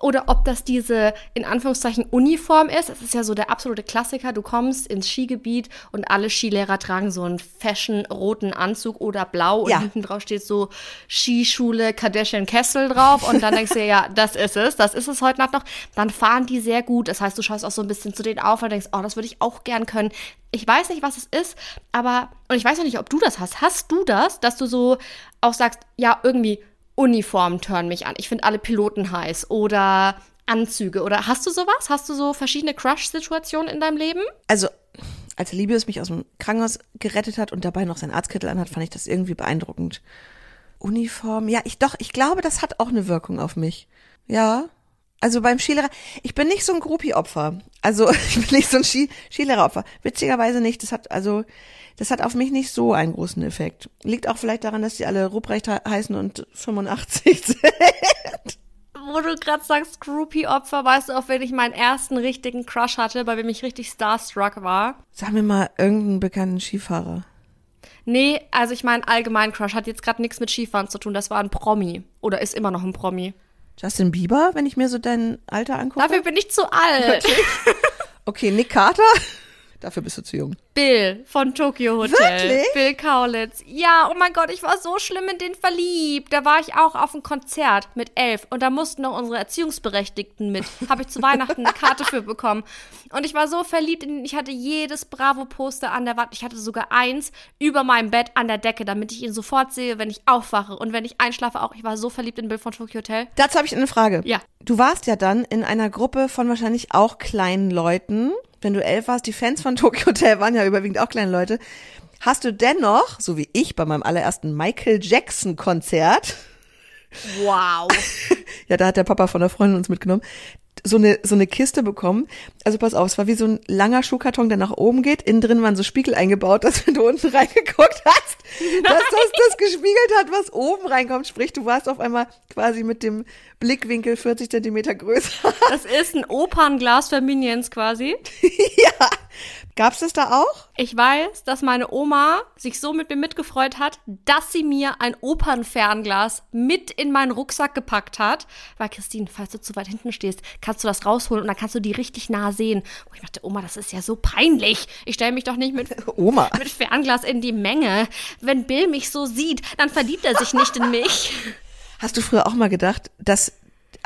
Oder ob das diese, in Anführungszeichen, Uniform ist. Das ist ja so der absolute Klassiker. Du kommst ins Skigebiet und alle Skilehrer tragen so einen fashion-roten Anzug oder blau und Ja. hinten drauf steht so Skischule Kardashian Kessel drauf und dann denkst du ja, das ist es, das ist es heute Nacht noch. Dann fahren die sehr gut. Das heißt, du schaust auch so ein bisschen zu denen auf und denkst, oh, das würde ich auch gern können. Ich weiß nicht, was es ist, aber, und ich weiß auch nicht, ob du das hast. Hast du das, dass du so auch sagst, ja, irgendwie Uniformen tören mich an. Ich finde alle Piloten heiß oder Anzüge oder hast du sowas? Hast du so verschiedene Crush-Situationen in deinem Leben? Also, als Libius mich aus dem Krankenhaus gerettet hat und dabei noch sein Arztkittel anhat, fand ich das irgendwie beeindruckend. Uniform, ja, ich doch, ich glaube, das hat auch eine Wirkung auf mich. Ja. Also beim Skilehrer, ich bin nicht so ein Groupie-Opfer. Also [laughs] ich bin nicht so ein Ski Skilehrer-Opfer. Witzigerweise nicht. Das hat also, das hat auf mich nicht so einen großen Effekt. Liegt auch vielleicht daran, dass die alle Ruprecht he- heißen und 85 [laughs] sind. wo du gerade sagst, Groupie-Opfer, weißt du, auf wen ich meinen ersten richtigen Crush hatte, bei dem ich richtig starstruck war? Sag mir mal irgendeinen bekannten Skifahrer. Nee, also ich meine allgemein Crush hat jetzt gerade nichts mit Skifahren zu tun. Das war ein Promi. Oder ist immer noch ein Promi. Justin Bieber, wenn ich mir so dein Alter angucke? Dafür bin ich zu alt. Okay, Nick Carter? [laughs] Dafür bist du zu jung. Bill von Tokyo Hotel. Wirklich? Bill Kaulitz. Ja, oh mein Gott, ich war so schlimm in den verliebt. Da war ich auch auf einem Konzert mit elf und da mussten noch unsere Erziehungsberechtigten mit. Habe ich zu Weihnachten eine Karte für bekommen. Und ich war so verliebt in ihn. Ich hatte jedes Bravo-Poster an der Wand. Ich hatte sogar eins über meinem Bett an der Decke, damit ich ihn sofort sehe, wenn ich aufwache und wenn ich einschlafe auch. Ich war so verliebt in Bill von Tokyo Hotel. Dazu habe ich eine Frage. Ja. Du warst ja dann in einer Gruppe von wahrscheinlich auch kleinen Leuten. Wenn du elf warst, die Fans von Tokyo Hotel waren ja überwiegend auch kleine Leute. Hast du dennoch, so wie ich bei meinem allerersten Michael Jackson Konzert, Wow. [laughs] ja, da hat der Papa von der Freundin uns mitgenommen, so eine, so eine Kiste bekommen. Also pass auf, es war wie so ein langer Schuhkarton, der nach oben geht. Innen drin waren so Spiegel eingebaut, dass wenn du unten [laughs] reingeguckt hast, dass [laughs] das das gespiegelt hat, was oben reinkommt. Sprich, du warst auf einmal quasi mit dem Blickwinkel 40 Zentimeter größer. Das ist ein Opernglas für Minions quasi. [laughs] ja. Gab's das da auch? Ich weiß, dass meine Oma sich so mit mir mitgefreut hat, dass sie mir ein Opernfernglas mit in meinen Rucksack gepackt hat. Weil, Christine, falls du zu weit hinten stehst, kannst du das rausholen und dann kannst du die richtig nah sehen. Und ich dachte, Oma, das ist ja so peinlich. Ich stelle mich doch nicht mit, [laughs] Oma. mit Fernglas in die Menge. Wenn Bill mich so sieht, dann verliebt er sich nicht in mich. Hast du früher auch mal gedacht, dass,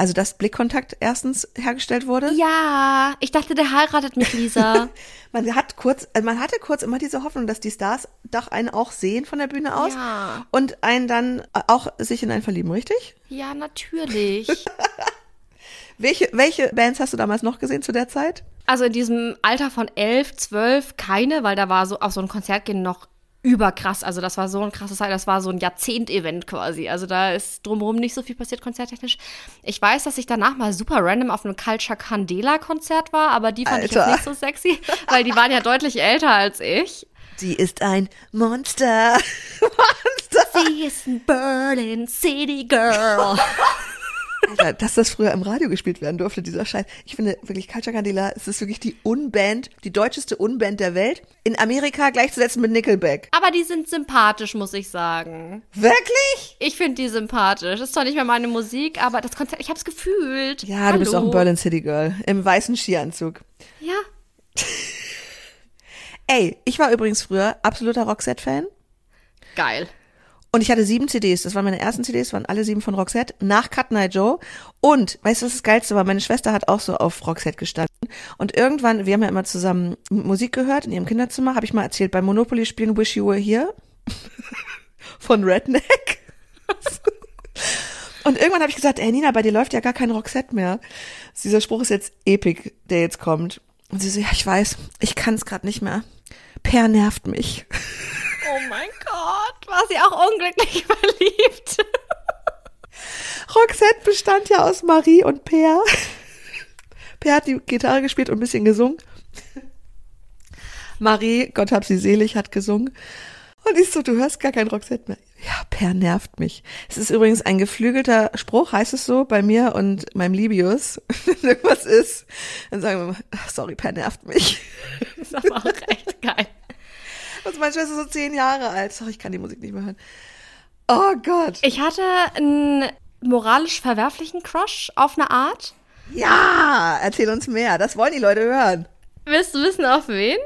also dass Blickkontakt erstens hergestellt wurde? Ja, ich dachte, der heiratet mich, Lisa. [laughs] Man hat kurz, äh, man hatte kurz immer diese Hoffnung, dass die Stars doch einen auch sehen von der Bühne aus Ja. und einen dann auch sich in einen verlieben, richtig? Ja, natürlich. [laughs] Welche, welche Bands hast du damals noch gesehen zu der Zeit? Also in diesem Alter von elf, zwölf keine, weil da war so auf so ein Konzert gehen noch überkrass. Also das war so ein krasses Zeit, das war so ein Jahrzehnt-Event quasi. Also da ist drumherum nicht so viel passiert konzerttechnisch. Ich weiß, dass ich danach mal super random auf einem Culture Candela Konzert war, aber die fand ich Alter. jetzt nicht so sexy, [laughs] weil die waren ja deutlich älter als ich. Sie ist ein Monster. [laughs] Monster. Sie ist ein Berlin City Girl. [laughs] Alter, dass das früher im Radio gespielt werden durfte, dieser Scheiß. Ich finde wirklich, Culture Candela, es ist wirklich die Unband, die deutscheste Unband der Welt. In Amerika gleichzusetzen mit Nickelback. Aber die sind sympathisch, muss ich sagen. Wirklich? Ich finde die sympathisch. Ist zwar nicht mehr meine Musik, aber das Konzert, ich hab's gefühlt. Ja, du bist auch Hallo. ein Berlin City Girl. Im weißen Skianzug. Ja. [laughs] Ey, ich war übrigens früher absoluter Roxette-Fan. Geil. Und ich hatte sieben CDs. Das waren meine ersten CDs, waren alle sieben von Roxette. Nach Cut Night Joe. Und, weißt du, was das Geilste war? Meine Schwester hat auch so auf Roxette gestanden. Und irgendwann, wir haben ja immer zusammen Musik gehört in ihrem Kinderzimmer, habe ich mal erzählt, beim Monopoly spielen Wish You Were Here. [laughs] von Redneck. [laughs] Und irgendwann habe ich gesagt, ey Nina, bei dir läuft ja gar kein Roxette mehr. Dieser Spruch ist jetzt epic, der jetzt kommt. Und sie so, ja, ich weiß, ich kann es gerade nicht mehr. Per nervt mich. Oh mein War sie auch unglücklich [laughs] verliebt. Roxette bestand ja aus Marie und Per. Per hat die Gitarre gespielt und ein bisschen gesungen. Marie, Gott hab sie selig, hat gesungen. Und ich so, du hörst gar kein Roxette mehr. Ja, Per nervt mich. Es ist übrigens ein geflügelter Spruch, heißt es so, bei mir und meinem Libius. [laughs] Wenn irgendwas ist, dann sagen wir mal, "Ach, sorry, Per nervt mich. Das ist aber auch echt geil. Und meine Schwester ist so zehn Jahre alt. Sorry, ich kann die Musik nicht mehr hören. Oh Gott. Ich hatte einen moralisch verwerflichen Crush auf eine Art. Ja, erzähl uns mehr. Das wollen die Leute hören. Willst du wissen, auf wen?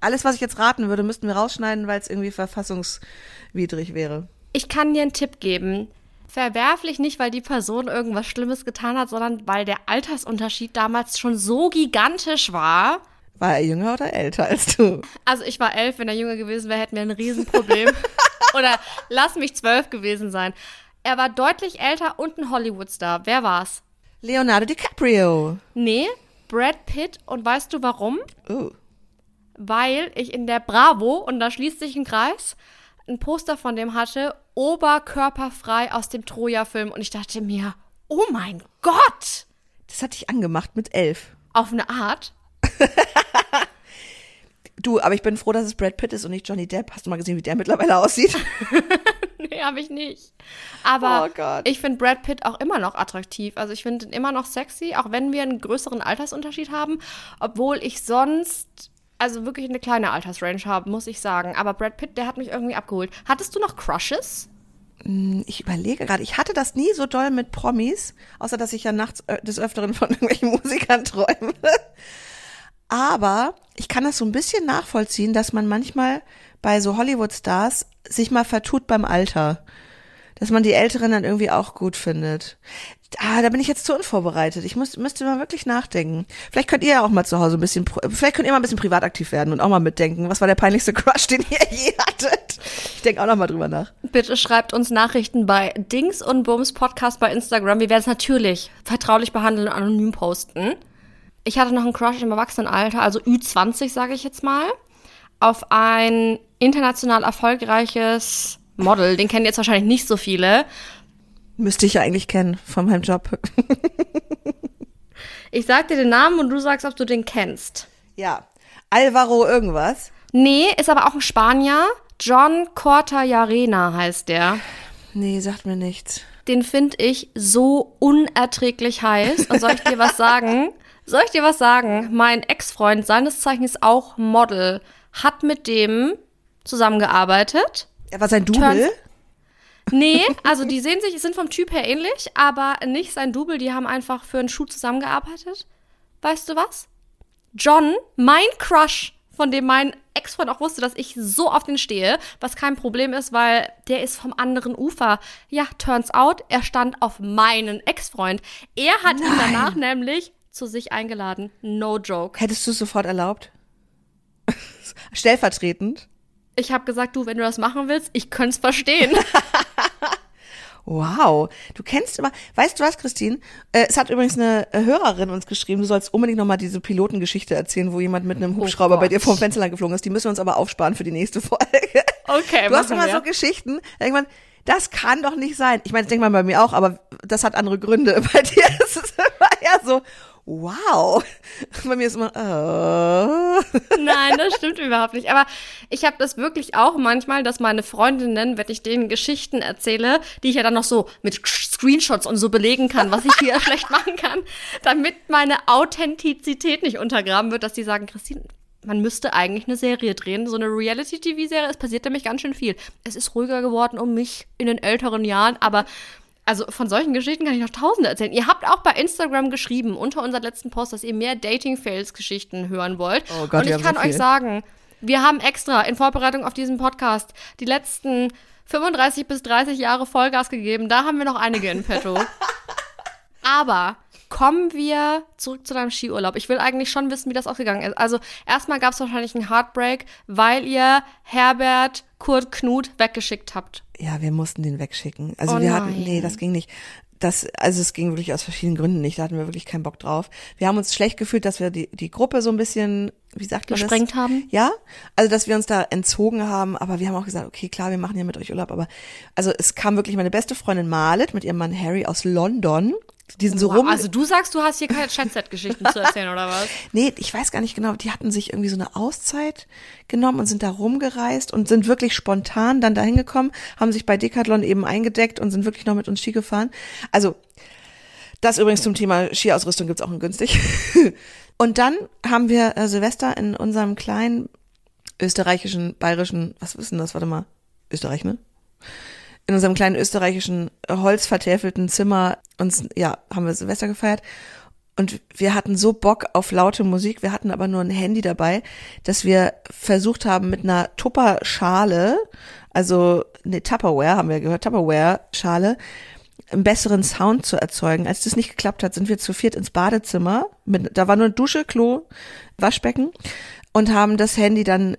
Alles, was ich jetzt raten würde, müssten wir rausschneiden, weil es irgendwie verfassungswidrig wäre. Ich kann dir einen Tipp geben. Verwerflich nicht, weil die Person irgendwas Schlimmes getan hat, sondern weil der Altersunterschied damals schon so gigantisch war. War er jünger oder älter als du? Also ich war elf, wenn er jünger gewesen wäre, hätten wir ein Riesenproblem. [laughs] Oder lass mich zwölf gewesen sein. Er war deutlich älter und ein Hollywoodstar. Wer war's? Leonardo DiCaprio. Nee, Brad Pitt. Und weißt du warum? Oh. Weil ich in der Bravo, und da schließt sich ein Kreis, ein Poster von dem hatte, oberkörperfrei aus dem Troja-Film. Und ich dachte mir, oh mein Gott! Das hat dich angemacht mit elf. Auf eine Art. [laughs] Du, aber ich bin froh, dass es Brad Pitt ist und nicht Johnny Depp. Hast du mal gesehen, wie der mittlerweile aussieht? [laughs] Nee, habe ich nicht. Aber Oh Gott. ich finde Brad Pitt auch immer noch attraktiv. Also ich finde ihn immer noch sexy, auch wenn wir einen größeren Altersunterschied haben. Obwohl ich sonst, also wirklich eine kleine Altersrange habe, muss ich sagen. Aber Brad Pitt, der hat mich irgendwie abgeholt. Hattest du noch Crushes? Ich überlege gerade, ich hatte das nie so doll mit Promis, außer dass ich ja nachts äh, des Öfteren von [laughs] irgendwelchen Musikern träume. Aber ich kann das so ein bisschen nachvollziehen, dass man manchmal bei so Hollywood-Stars sich mal vertut beim Alter. Dass man die Älteren dann irgendwie auch gut findet. Ah, da bin ich jetzt zu unvorbereitet. Ich muss, müsste mal wirklich nachdenken. Vielleicht könnt ihr ja auch mal zu Hause ein bisschen, vielleicht könnt ihr mal ein bisschen privat aktiv werden und auch mal mitdenken. Was war der peinlichste [laughs] Crush, den ihr je hattet? Ich denke auch noch mal drüber nach. Bitte schreibt uns Nachrichten bei Dings und Bums Podcast bei Instagram. Wir werden es natürlich vertraulich behandeln und anonym posten. Ich hatte noch einen Crush im Erwachsenenalter, also Ü20, sage ich jetzt mal, auf ein international erfolgreiches Model. Den kennen jetzt wahrscheinlich nicht so viele. Müsste ich ja eigentlich kennen von meinem Job. [laughs] Ich sag dir den Namen und du sagst, ob du den kennst. Ja. Alvaro irgendwas. Nee, ist aber auch ein Spanier. John Cortajarena heißt der. Nee, sagt mir nichts. Den finde ich so unerträglich heiß. Und soll ich dir was sagen? [laughs] Soll ich dir was sagen? Mein Ex-Freund, seines Zeichens auch Model, hat mit dem zusammengearbeitet. Er war sein Double. Turns- Nee, also die sehen sich, sind vom Typ her ähnlich, aber nicht sein Double. Die haben einfach für einen Schuh zusammengearbeitet. Weißt du was? John, mein Crush, von dem mein Ex-Freund auch wusste, dass ich so auf den stehe, was kein Problem ist, weil der ist vom anderen Ufer. Ja, turns out, er stand auf meinen Ex-Freund. Er hat ihn danach nämlich zu sich eingeladen. No joke. Hättest du es sofort erlaubt? [laughs] Stellvertretend. Ich habe gesagt, du, wenn du das machen willst, ich könnte es verstehen. [laughs] Wow, du kennst immer, weißt du was, Christine? Äh, es hat übrigens eine Hörerin uns geschrieben, du sollst unbedingt nochmal diese Pilotengeschichte erzählen, wo jemand mit einem Hubschrauber bei Gott. dir vom Fenster lang geflogen ist. Die müssen wir uns aber aufsparen für die nächste Folge. Okay, Du hast immer wir. so Geschichten, irgendwann, das kann doch nicht sein. Ich meine, das denkt man bei mir auch, aber das hat andere Gründe. [laughs] Bei dir ist es immer eher so, wow. [laughs] Bei mir ist immer, oh. [laughs] Nein, das stimmt überhaupt nicht. Aber ich habe das wirklich auch manchmal, dass meine Freundinnen, wenn ich denen Geschichten erzähle, die ich ja dann noch so mit Screenshots und so belegen kann, was ich hier [laughs] schlecht machen kann, damit meine Authentizität nicht untergraben wird, dass die sagen, Christine, man müsste eigentlich eine Serie drehen, so eine Reality-TV-Serie. Es passiert nämlich ganz schön viel. Es ist ruhiger geworden um mich in den älteren Jahren, aber also von solchen Geschichten kann ich noch tausende erzählen. Ihr habt auch bei Instagram geschrieben, unter unserem letzten Post, dass ihr mehr Dating-Fails-Geschichten hören wollt. Oh Gott, Und ich kann so euch sagen, wir haben extra in Vorbereitung auf diesen Podcast die letzten 35 bis 30 Jahre Vollgas gegeben. Da haben wir noch einige in petto. [laughs] Aber kommen wir zurück zu deinem Skiurlaub. Ich will eigentlich schon wissen, wie das ausgegangen ist. Also erstmal gab es wahrscheinlich einen Heartbreak, weil ihr Herbert Kurt Knut weggeschickt habt. Ja, wir mussten den wegschicken. Also Oh wir hatten, nein. nee, das ging nicht. Das, also es ging wirklich aus verschiedenen Gründen nicht. Da hatten wir wirklich keinen Bock drauf. Wir haben uns schlecht gefühlt, dass wir die, die Gruppe so ein bisschen, wie sagt man das? Gesprengt haben? Ja, also dass wir uns da entzogen haben. Aber wir haben auch gesagt, okay, klar, wir machen ja mit euch Urlaub. Aber also es kam wirklich meine beste Freundin Marlet mit ihrem Mann Harry aus London. Die sind so rum. Also du sagst, du hast hier keine Chatset-Geschichten zu erzählen, oder was? [laughs] Nee, ich weiß gar nicht genau. Die hatten sich irgendwie so eine Auszeit genommen und sind da rumgereist und sind wirklich spontan dann dahin gekommen, haben sich bei Decathlon eben eingedeckt und sind wirklich noch mit uns Ski gefahren. Also, das übrigens zum Thema Skiausrüstung gibt's auch in günstig. [laughs] Und dann haben wir äh, Silvester in unserem kleinen österreichischen, bayerischen, was ist denn das? Warte mal. Österreich, ne? in unserem kleinen österreichischen äh, holzvertäfelten Zimmer uns, ja, haben wir Silvester gefeiert. Und wir hatten so Bock auf laute Musik, wir hatten aber nur ein Handy dabei, dass wir versucht haben mit einer Tupperschale, also ne Tupperware, haben wir gehört, Tupperware-Schale, einen besseren Sound zu erzeugen. Als das nicht geklappt hat, sind wir zu viert ins Badezimmer, mit, da war nur Dusche, Klo, Waschbecken und haben das Handy dann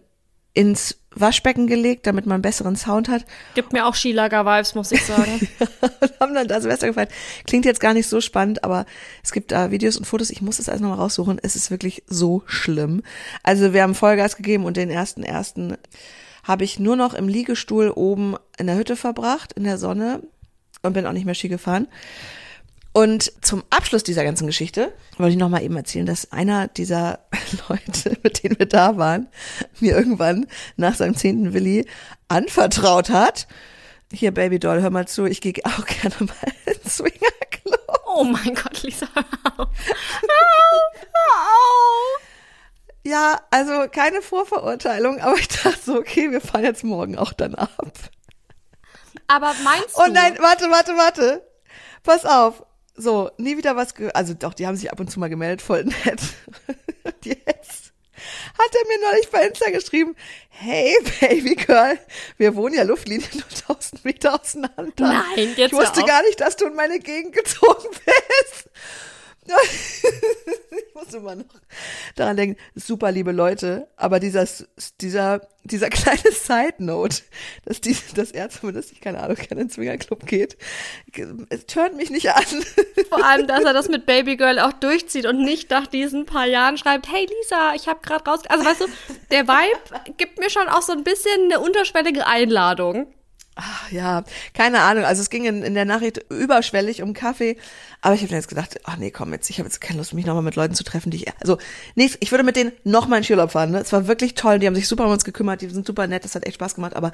ins Waschbecken gelegt, damit man einen besseren Sound hat Gibt mir auch Skilager-Vibes, muss ich sagen. [laughs] und haben dann da Silvester gefeiert. Klingt jetzt gar nicht so spannend, aber es gibt da Videos und Fotos. Ich muss das alles nochmal raussuchen. Es ist wirklich so schlimm. Also wir haben Vollgas gegeben und den ersten ersten habe ich nur noch im Liegestuhl oben in der Hütte verbracht, in der Sonne und bin auch nicht mehr Ski gefahren. Und zum Abschluss dieser ganzen Geschichte wollte ich noch mal eben erzählen, dass einer dieser [laughs] Leute, mit denen wir da waren, mir irgendwann nach seinem zehnten Willi anvertraut hat, Hier, Baby Doll, hör mal zu, ich gehe auch [laughs] gerne mal ins Swingerclub. Oh mein Gott, Lisa. Ja, also keine Vorverurteilung, aber ich dachte so, okay, wir fahren jetzt morgen auch dann ab. Aber meinst du? Oh nein, warte, warte, warte. Pass auf. So, nie wieder was ge Also doch, die haben sich ab und zu mal gemeldet, voll nett. [laughs] Und jetzt hat er mir neulich bei Insta geschrieben, hey Baby Girl, wir wohnen ja Luftlinie nur 1000 Meter auseinander. Nein, jetzt Ich wusste gar nicht, dass du in meine Gegend gezogen [laughs] bist. [laughs] ich muss immer noch daran denken, super liebe Leute, aber dieser, dieser, dieser [laughs] kleine Side Note, dass die, dass er zumindest, ich keine Ahnung, gerne in den Swingerclub geht, es turnt mich nicht an. [laughs] Vor allem, dass er das mit Baby Girl auch durchzieht und nicht nach diesen paar Jahren schreibt, hey Lisa, ich habe gerade raus. Also weißt du, der Vibe gibt mir schon auch so ein bisschen eine unterschwellige Einladung. Ach, ja, keine Ahnung. Also es ging in, in der Nachricht überschwellig um Kaffee, aber ich habe mir jetzt gedacht, ach nee, komm jetzt, ich habe jetzt keine Lust, mich nochmal mit Leuten zu treffen, die ich, also nee, ich würde mit denen nochmal in Skiurlaub fahren. Ne? Es war wirklich toll, die haben sich super um uns gekümmert, die sind super nett, das hat echt Spaß gemacht, aber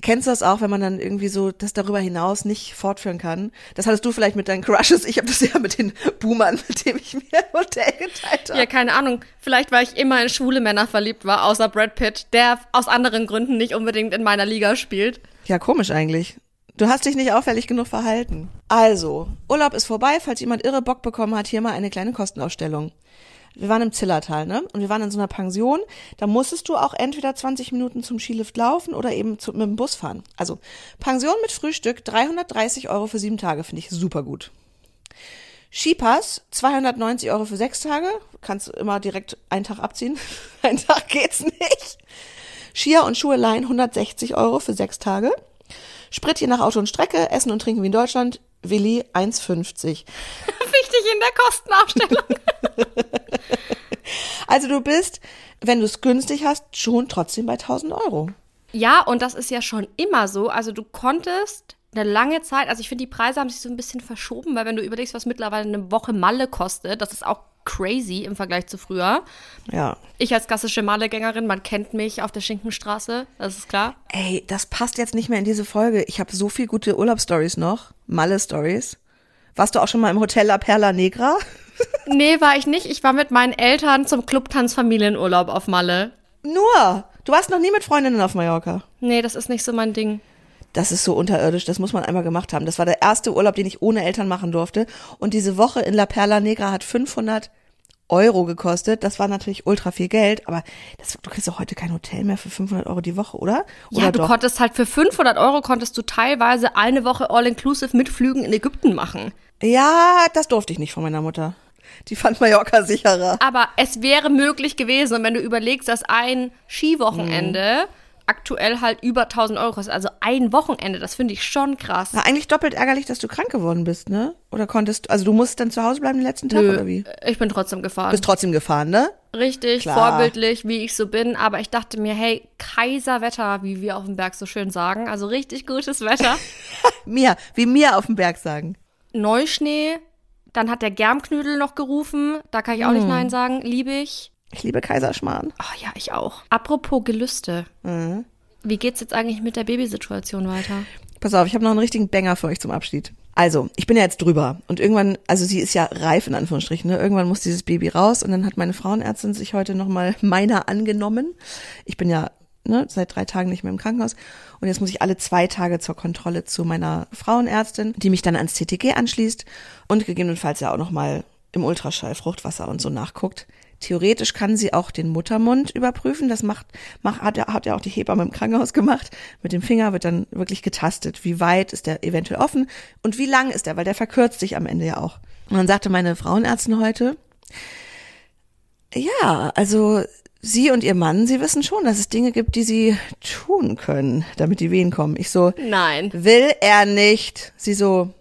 kennst du das auch, wenn man dann irgendwie so das darüber hinaus nicht fortführen kann? Das hattest du vielleicht mit deinen Crushes, ich habe das ja mit den Boomern, mit denen ich mir ein Hotel geteilt habe. Ja, keine Ahnung. Vielleicht, weil ich immer in schwule Männer verliebt war, außer Brad Pitt, der aus anderen Gründen nicht unbedingt in meiner Liga spielt. Ja, komisch eigentlich. Du hast dich nicht auffällig genug verhalten. Also, Urlaub ist vorbei. Falls jemand irre Bock bekommen hat, hier mal eine kleine Kostenausstellung. Wir waren im Zillertal, ne? Und wir waren in so einer Pension. Da musstest du auch entweder 20 Minuten zum Skilift laufen oder eben zu, mit dem Bus fahren. Also, Pension mit Frühstück, 330 Euro für sieben Tage, finde ich super gut. Skipass, 290 Euro für sechs Tage. Kannst du immer direkt einen Tag abziehen. [laughs] Ein Tag geht's nicht. Skier und Schuhe leihen 160 Euro für sechs Tage. Sprit je nach Auto und Strecke, Essen und Trinken wie in Deutschland, Willi 1,50. [laughs] Wichtig in der Kostenaufstellung. [laughs] [laughs] Also du bist, wenn du es günstig hast, schon trotzdem bei 1000 Euro. Ja, und das ist ja schon immer so. Also du konntest eine lange Zeit, also ich finde, die Preise haben sich so ein bisschen verschoben, weil wenn du überlegst, was mittlerweile eine Woche Malle kostet, das ist auch crazy im Vergleich zu früher. Ja. Ich als klassische Malle-Gängerin, man kennt mich auf der Schinkenstraße, das ist klar. Ey, das passt jetzt nicht mehr in diese Folge. Ich habe so viel gute Urlaubsstories noch, Malle-Stories. Warst du auch schon mal im Hotel La Perla Negra? [laughs] Nee, war ich nicht. Ich war mit meinen Eltern zum Clubtanz-Familienurlaub auf Malle. Nur. Du warst noch nie mit Freundinnen auf Mallorca. Nee, das ist nicht so mein Ding. Das ist so unterirdisch, das muss man einmal gemacht haben. Das war der erste Urlaub, den ich ohne Eltern machen durfte. Und diese Woche in La Perla Negra hat 500 Euro gekostet. Das war natürlich ultra viel Geld, aber das, du kriegst doch heute kein Hotel mehr für 500 Euro die Woche, oder? Oder Ja, du doch? konntest halt für 500 Euro konntest du teilweise eine Woche All-Inclusive mit Flügen in Ägypten machen. Ja, das durfte ich nicht von meiner Mutter. Die fand Mallorca sicherer. Aber es wäre möglich gewesen, und wenn du überlegst, dass ein Skiwochenende aktuell halt über 1000 Euro kostet, also ein Wochenende, das finde ich schon krass. Na, eigentlich doppelt ärgerlich, dass du krank geworden bist, ne? Oder konntest, also du musst dann zu Hause bleiben den letzten Tag, oder wie? Ich bin trotzdem gefahren. Bist trotzdem gefahren, ne? Richtig, Klar. vorbildlich, wie ich so bin. Aber ich dachte mir, hey, Kaiserwetter, wie wir auf dem Berg so schön sagen. Also richtig gutes Wetter. [laughs] Mir, wie mir auf dem Berg sagen. Neuschnee. Dann hat der Germknödel noch gerufen. Da kann ich auch nicht Nein sagen. Liebe ich. Ich liebe Kaiserschmarrn. Ach ja, ich auch. Apropos Gelüste. Wie geht's jetzt eigentlich mit der Babysituation weiter? Pass auf, ich habe noch einen richtigen Banger für euch zum Abschied. Also, ich bin ja jetzt drüber und irgendwann, also sie ist ja reif in Anführungsstrichen, ne? irgendwann muss dieses Baby raus und dann hat meine Frauenärztin sich heute nochmal [laughs] meiner angenommen. Ich bin ja ne, seit drei Tagen nicht mehr im Krankenhaus und jetzt muss ich alle zwei Tage zur Kontrolle zu meiner Frauenärztin, die mich dann ans TTG anschließt und gegebenenfalls ja auch nochmal im Ultraschall Fruchtwasser und so nachguckt. Theoretisch kann sie auch den Muttermund überprüfen. Das macht, macht hat, ja, hat ja auch die Hebamme im Krankenhaus gemacht. Mit dem Finger wird dann wirklich getastet, wie weit ist der eventuell offen und wie lang ist der, weil der verkürzt sich am Ende ja auch. Und dann sagte meine Frauenärztin heute, ja, also sie und ihr Mann, sie wissen schon, dass es Dinge gibt, die sie tun können, damit die Wehen kommen. Ich so, Nein. will er nicht. Sie so,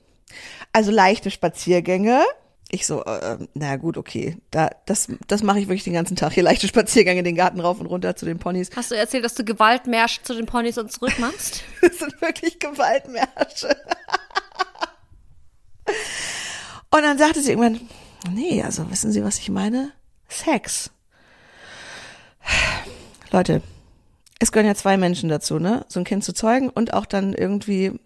also leichte Spaziergänge. Ich so, äh, na gut, okay. Da, das, das mache ich wirklich den ganzen Tag. Hier leichte Spaziergänge, den Garten rauf und runter zu den Ponys. Hast du erzählt, dass du Gewaltmärsche zu den Ponys und zurück machst? [laughs] Das sind wirklich Gewaltmärsche. Und dann sagte sie irgendwann, nee, also wissen Sie, was ich meine? Sex. Leute, es gehören ja zwei Menschen dazu, ne? So ein Kind zu zeugen und auch dann irgendwie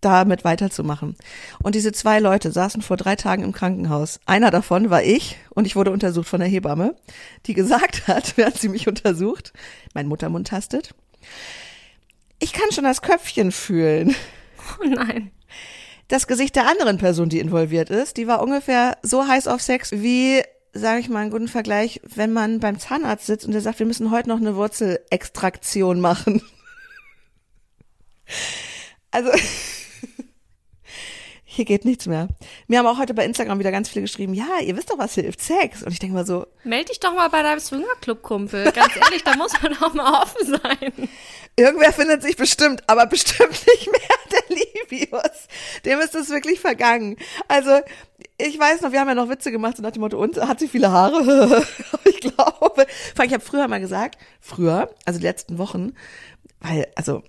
damit weiterzumachen. Und diese zwei Leute saßen vor drei Tagen im Krankenhaus. Einer davon war ich und ich wurde untersucht von der Hebamme, die gesagt [laughs] hat, während sie mich untersucht, mein Muttermund tastet, ich kann schon das Köpfchen fühlen. Oh nein. Das Gesicht der anderen Person, die involviert ist, die war ungefähr so heiß auf Sex wie sage ich mal einen guten Vergleich, wenn man beim Zahnarzt sitzt und der sagt, wir müssen heute noch eine Wurzelextraktion machen. [laughs] Also [laughs] hier geht nichts mehr. Mir haben auch heute bei Instagram wieder ganz viele geschrieben, ja, ihr wisst doch, was hilft, Sex. Und ich denke mal so. Meld dich doch mal bei deinem Swingerclub-Kumpel. Ganz ehrlich, da muss man auch mal offen sein. Irgendwer findet sich bestimmt, aber bestimmt nicht mehr [laughs] der Livius. Dem ist es wirklich vergangen. Also, ich weiß noch, wir haben ja noch Witze gemacht, so nach dem Motto, und hat sie viele Haare? [laughs] ich glaube. Vor allem, ich habe früher mal gesagt, früher, also die letzten Wochen, weil, also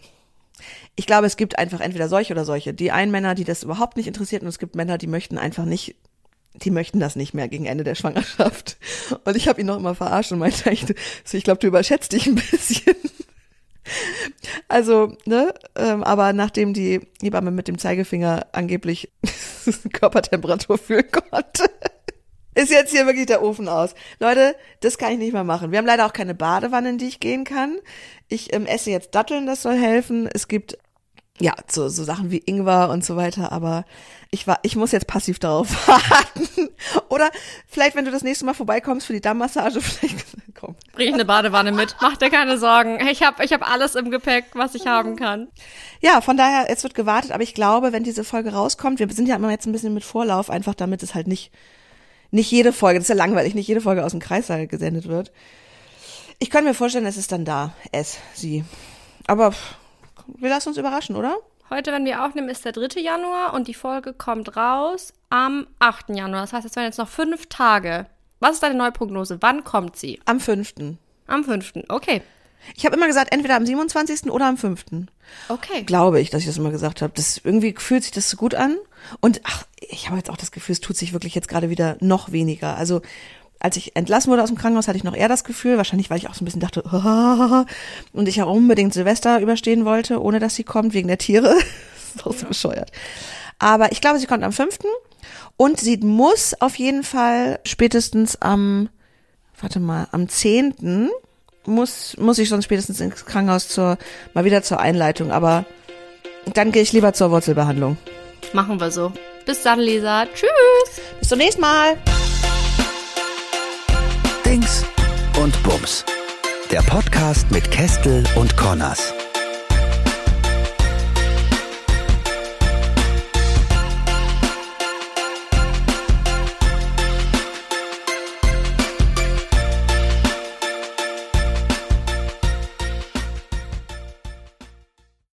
ich glaube, es gibt einfach entweder solche oder solche. Die einen Männer, die das überhaupt nicht interessiert und es gibt Männer, die möchten einfach nicht, die möchten das nicht mehr gegen Ende der Schwangerschaft. Und ich habe ihn noch immer verarscht und meinte, ich, ich glaube, du überschätzt dich ein bisschen. Also, ne, ähm, aber nachdem die Hebamme mit dem Zeigefinger angeblich [laughs] Körpertemperatur fühlen konnte, ist jetzt hier wirklich der Ofen aus. Leute, das kann ich nicht mehr machen. Wir haben leider auch keine Badewanne, in die ich gehen kann. Ich ähm, esse jetzt Datteln, das soll helfen. Es gibt ja so, so Sachen wie Ingwer und so weiter, aber ich war, ich muss jetzt passiv darauf [laughs] warten. Oder vielleicht, wenn du das nächste Mal vorbeikommst für die Dammmassage, [laughs] vielleicht komm. Bring ich eine Badewanne mit. Mach dir keine Sorgen. Ich habe ich hab alles im Gepäck, was ich haben kann. Ja, von daher, es wird gewartet, aber ich glaube, wenn diese Folge rauskommt, wir sind ja immer jetzt ein bisschen mit Vorlauf, einfach damit es halt nicht nicht jede Folge, das ist ja langweilig, nicht jede Folge aus dem Kreissaal gesendet wird. Ich kann mir vorstellen, es ist dann da, es, sie. Aber wir lassen uns überraschen, oder? Heute, wenn wir aufnehmen, ist der 3. Januar und die Folge kommt raus am 8. Januar. Das heißt, es werden jetzt noch fünf Tage. Was ist deine Neuprognose? Wann kommt sie? Am 5. Am 5. Okay. Ich habe immer gesagt, entweder am 27. oder am 5. Okay. Glaube ich, dass ich das immer gesagt habe. Das irgendwie fühlt sich das so gut an. Und ach, ich habe jetzt auch das Gefühl, es tut sich wirklich jetzt gerade wieder noch weniger. Also als ich entlassen wurde aus dem Krankenhaus, hatte ich noch eher das Gefühl, wahrscheinlich, weil ich auch so ein bisschen dachte, oh, [laughs] und ich auch unbedingt Silvester überstehen wollte, ohne dass sie kommt, wegen der Tiere. [laughs] das ist auch so bescheuert. Aber ich glaube, sie kommt am 5. Und sie muss auf jeden Fall spätestens am, warte mal, am 10 muss, muss ich sonst spätestens ins Krankenhaus zur, mal wieder zur Einleitung, aber dann gehe ich lieber zur Wurzelbehandlung. Machen wir so. Bis dann, Lisa. Tschüss. Bis zum nächsten Mal. Dings und Bums. Der Podcast mit Kestel und Connors.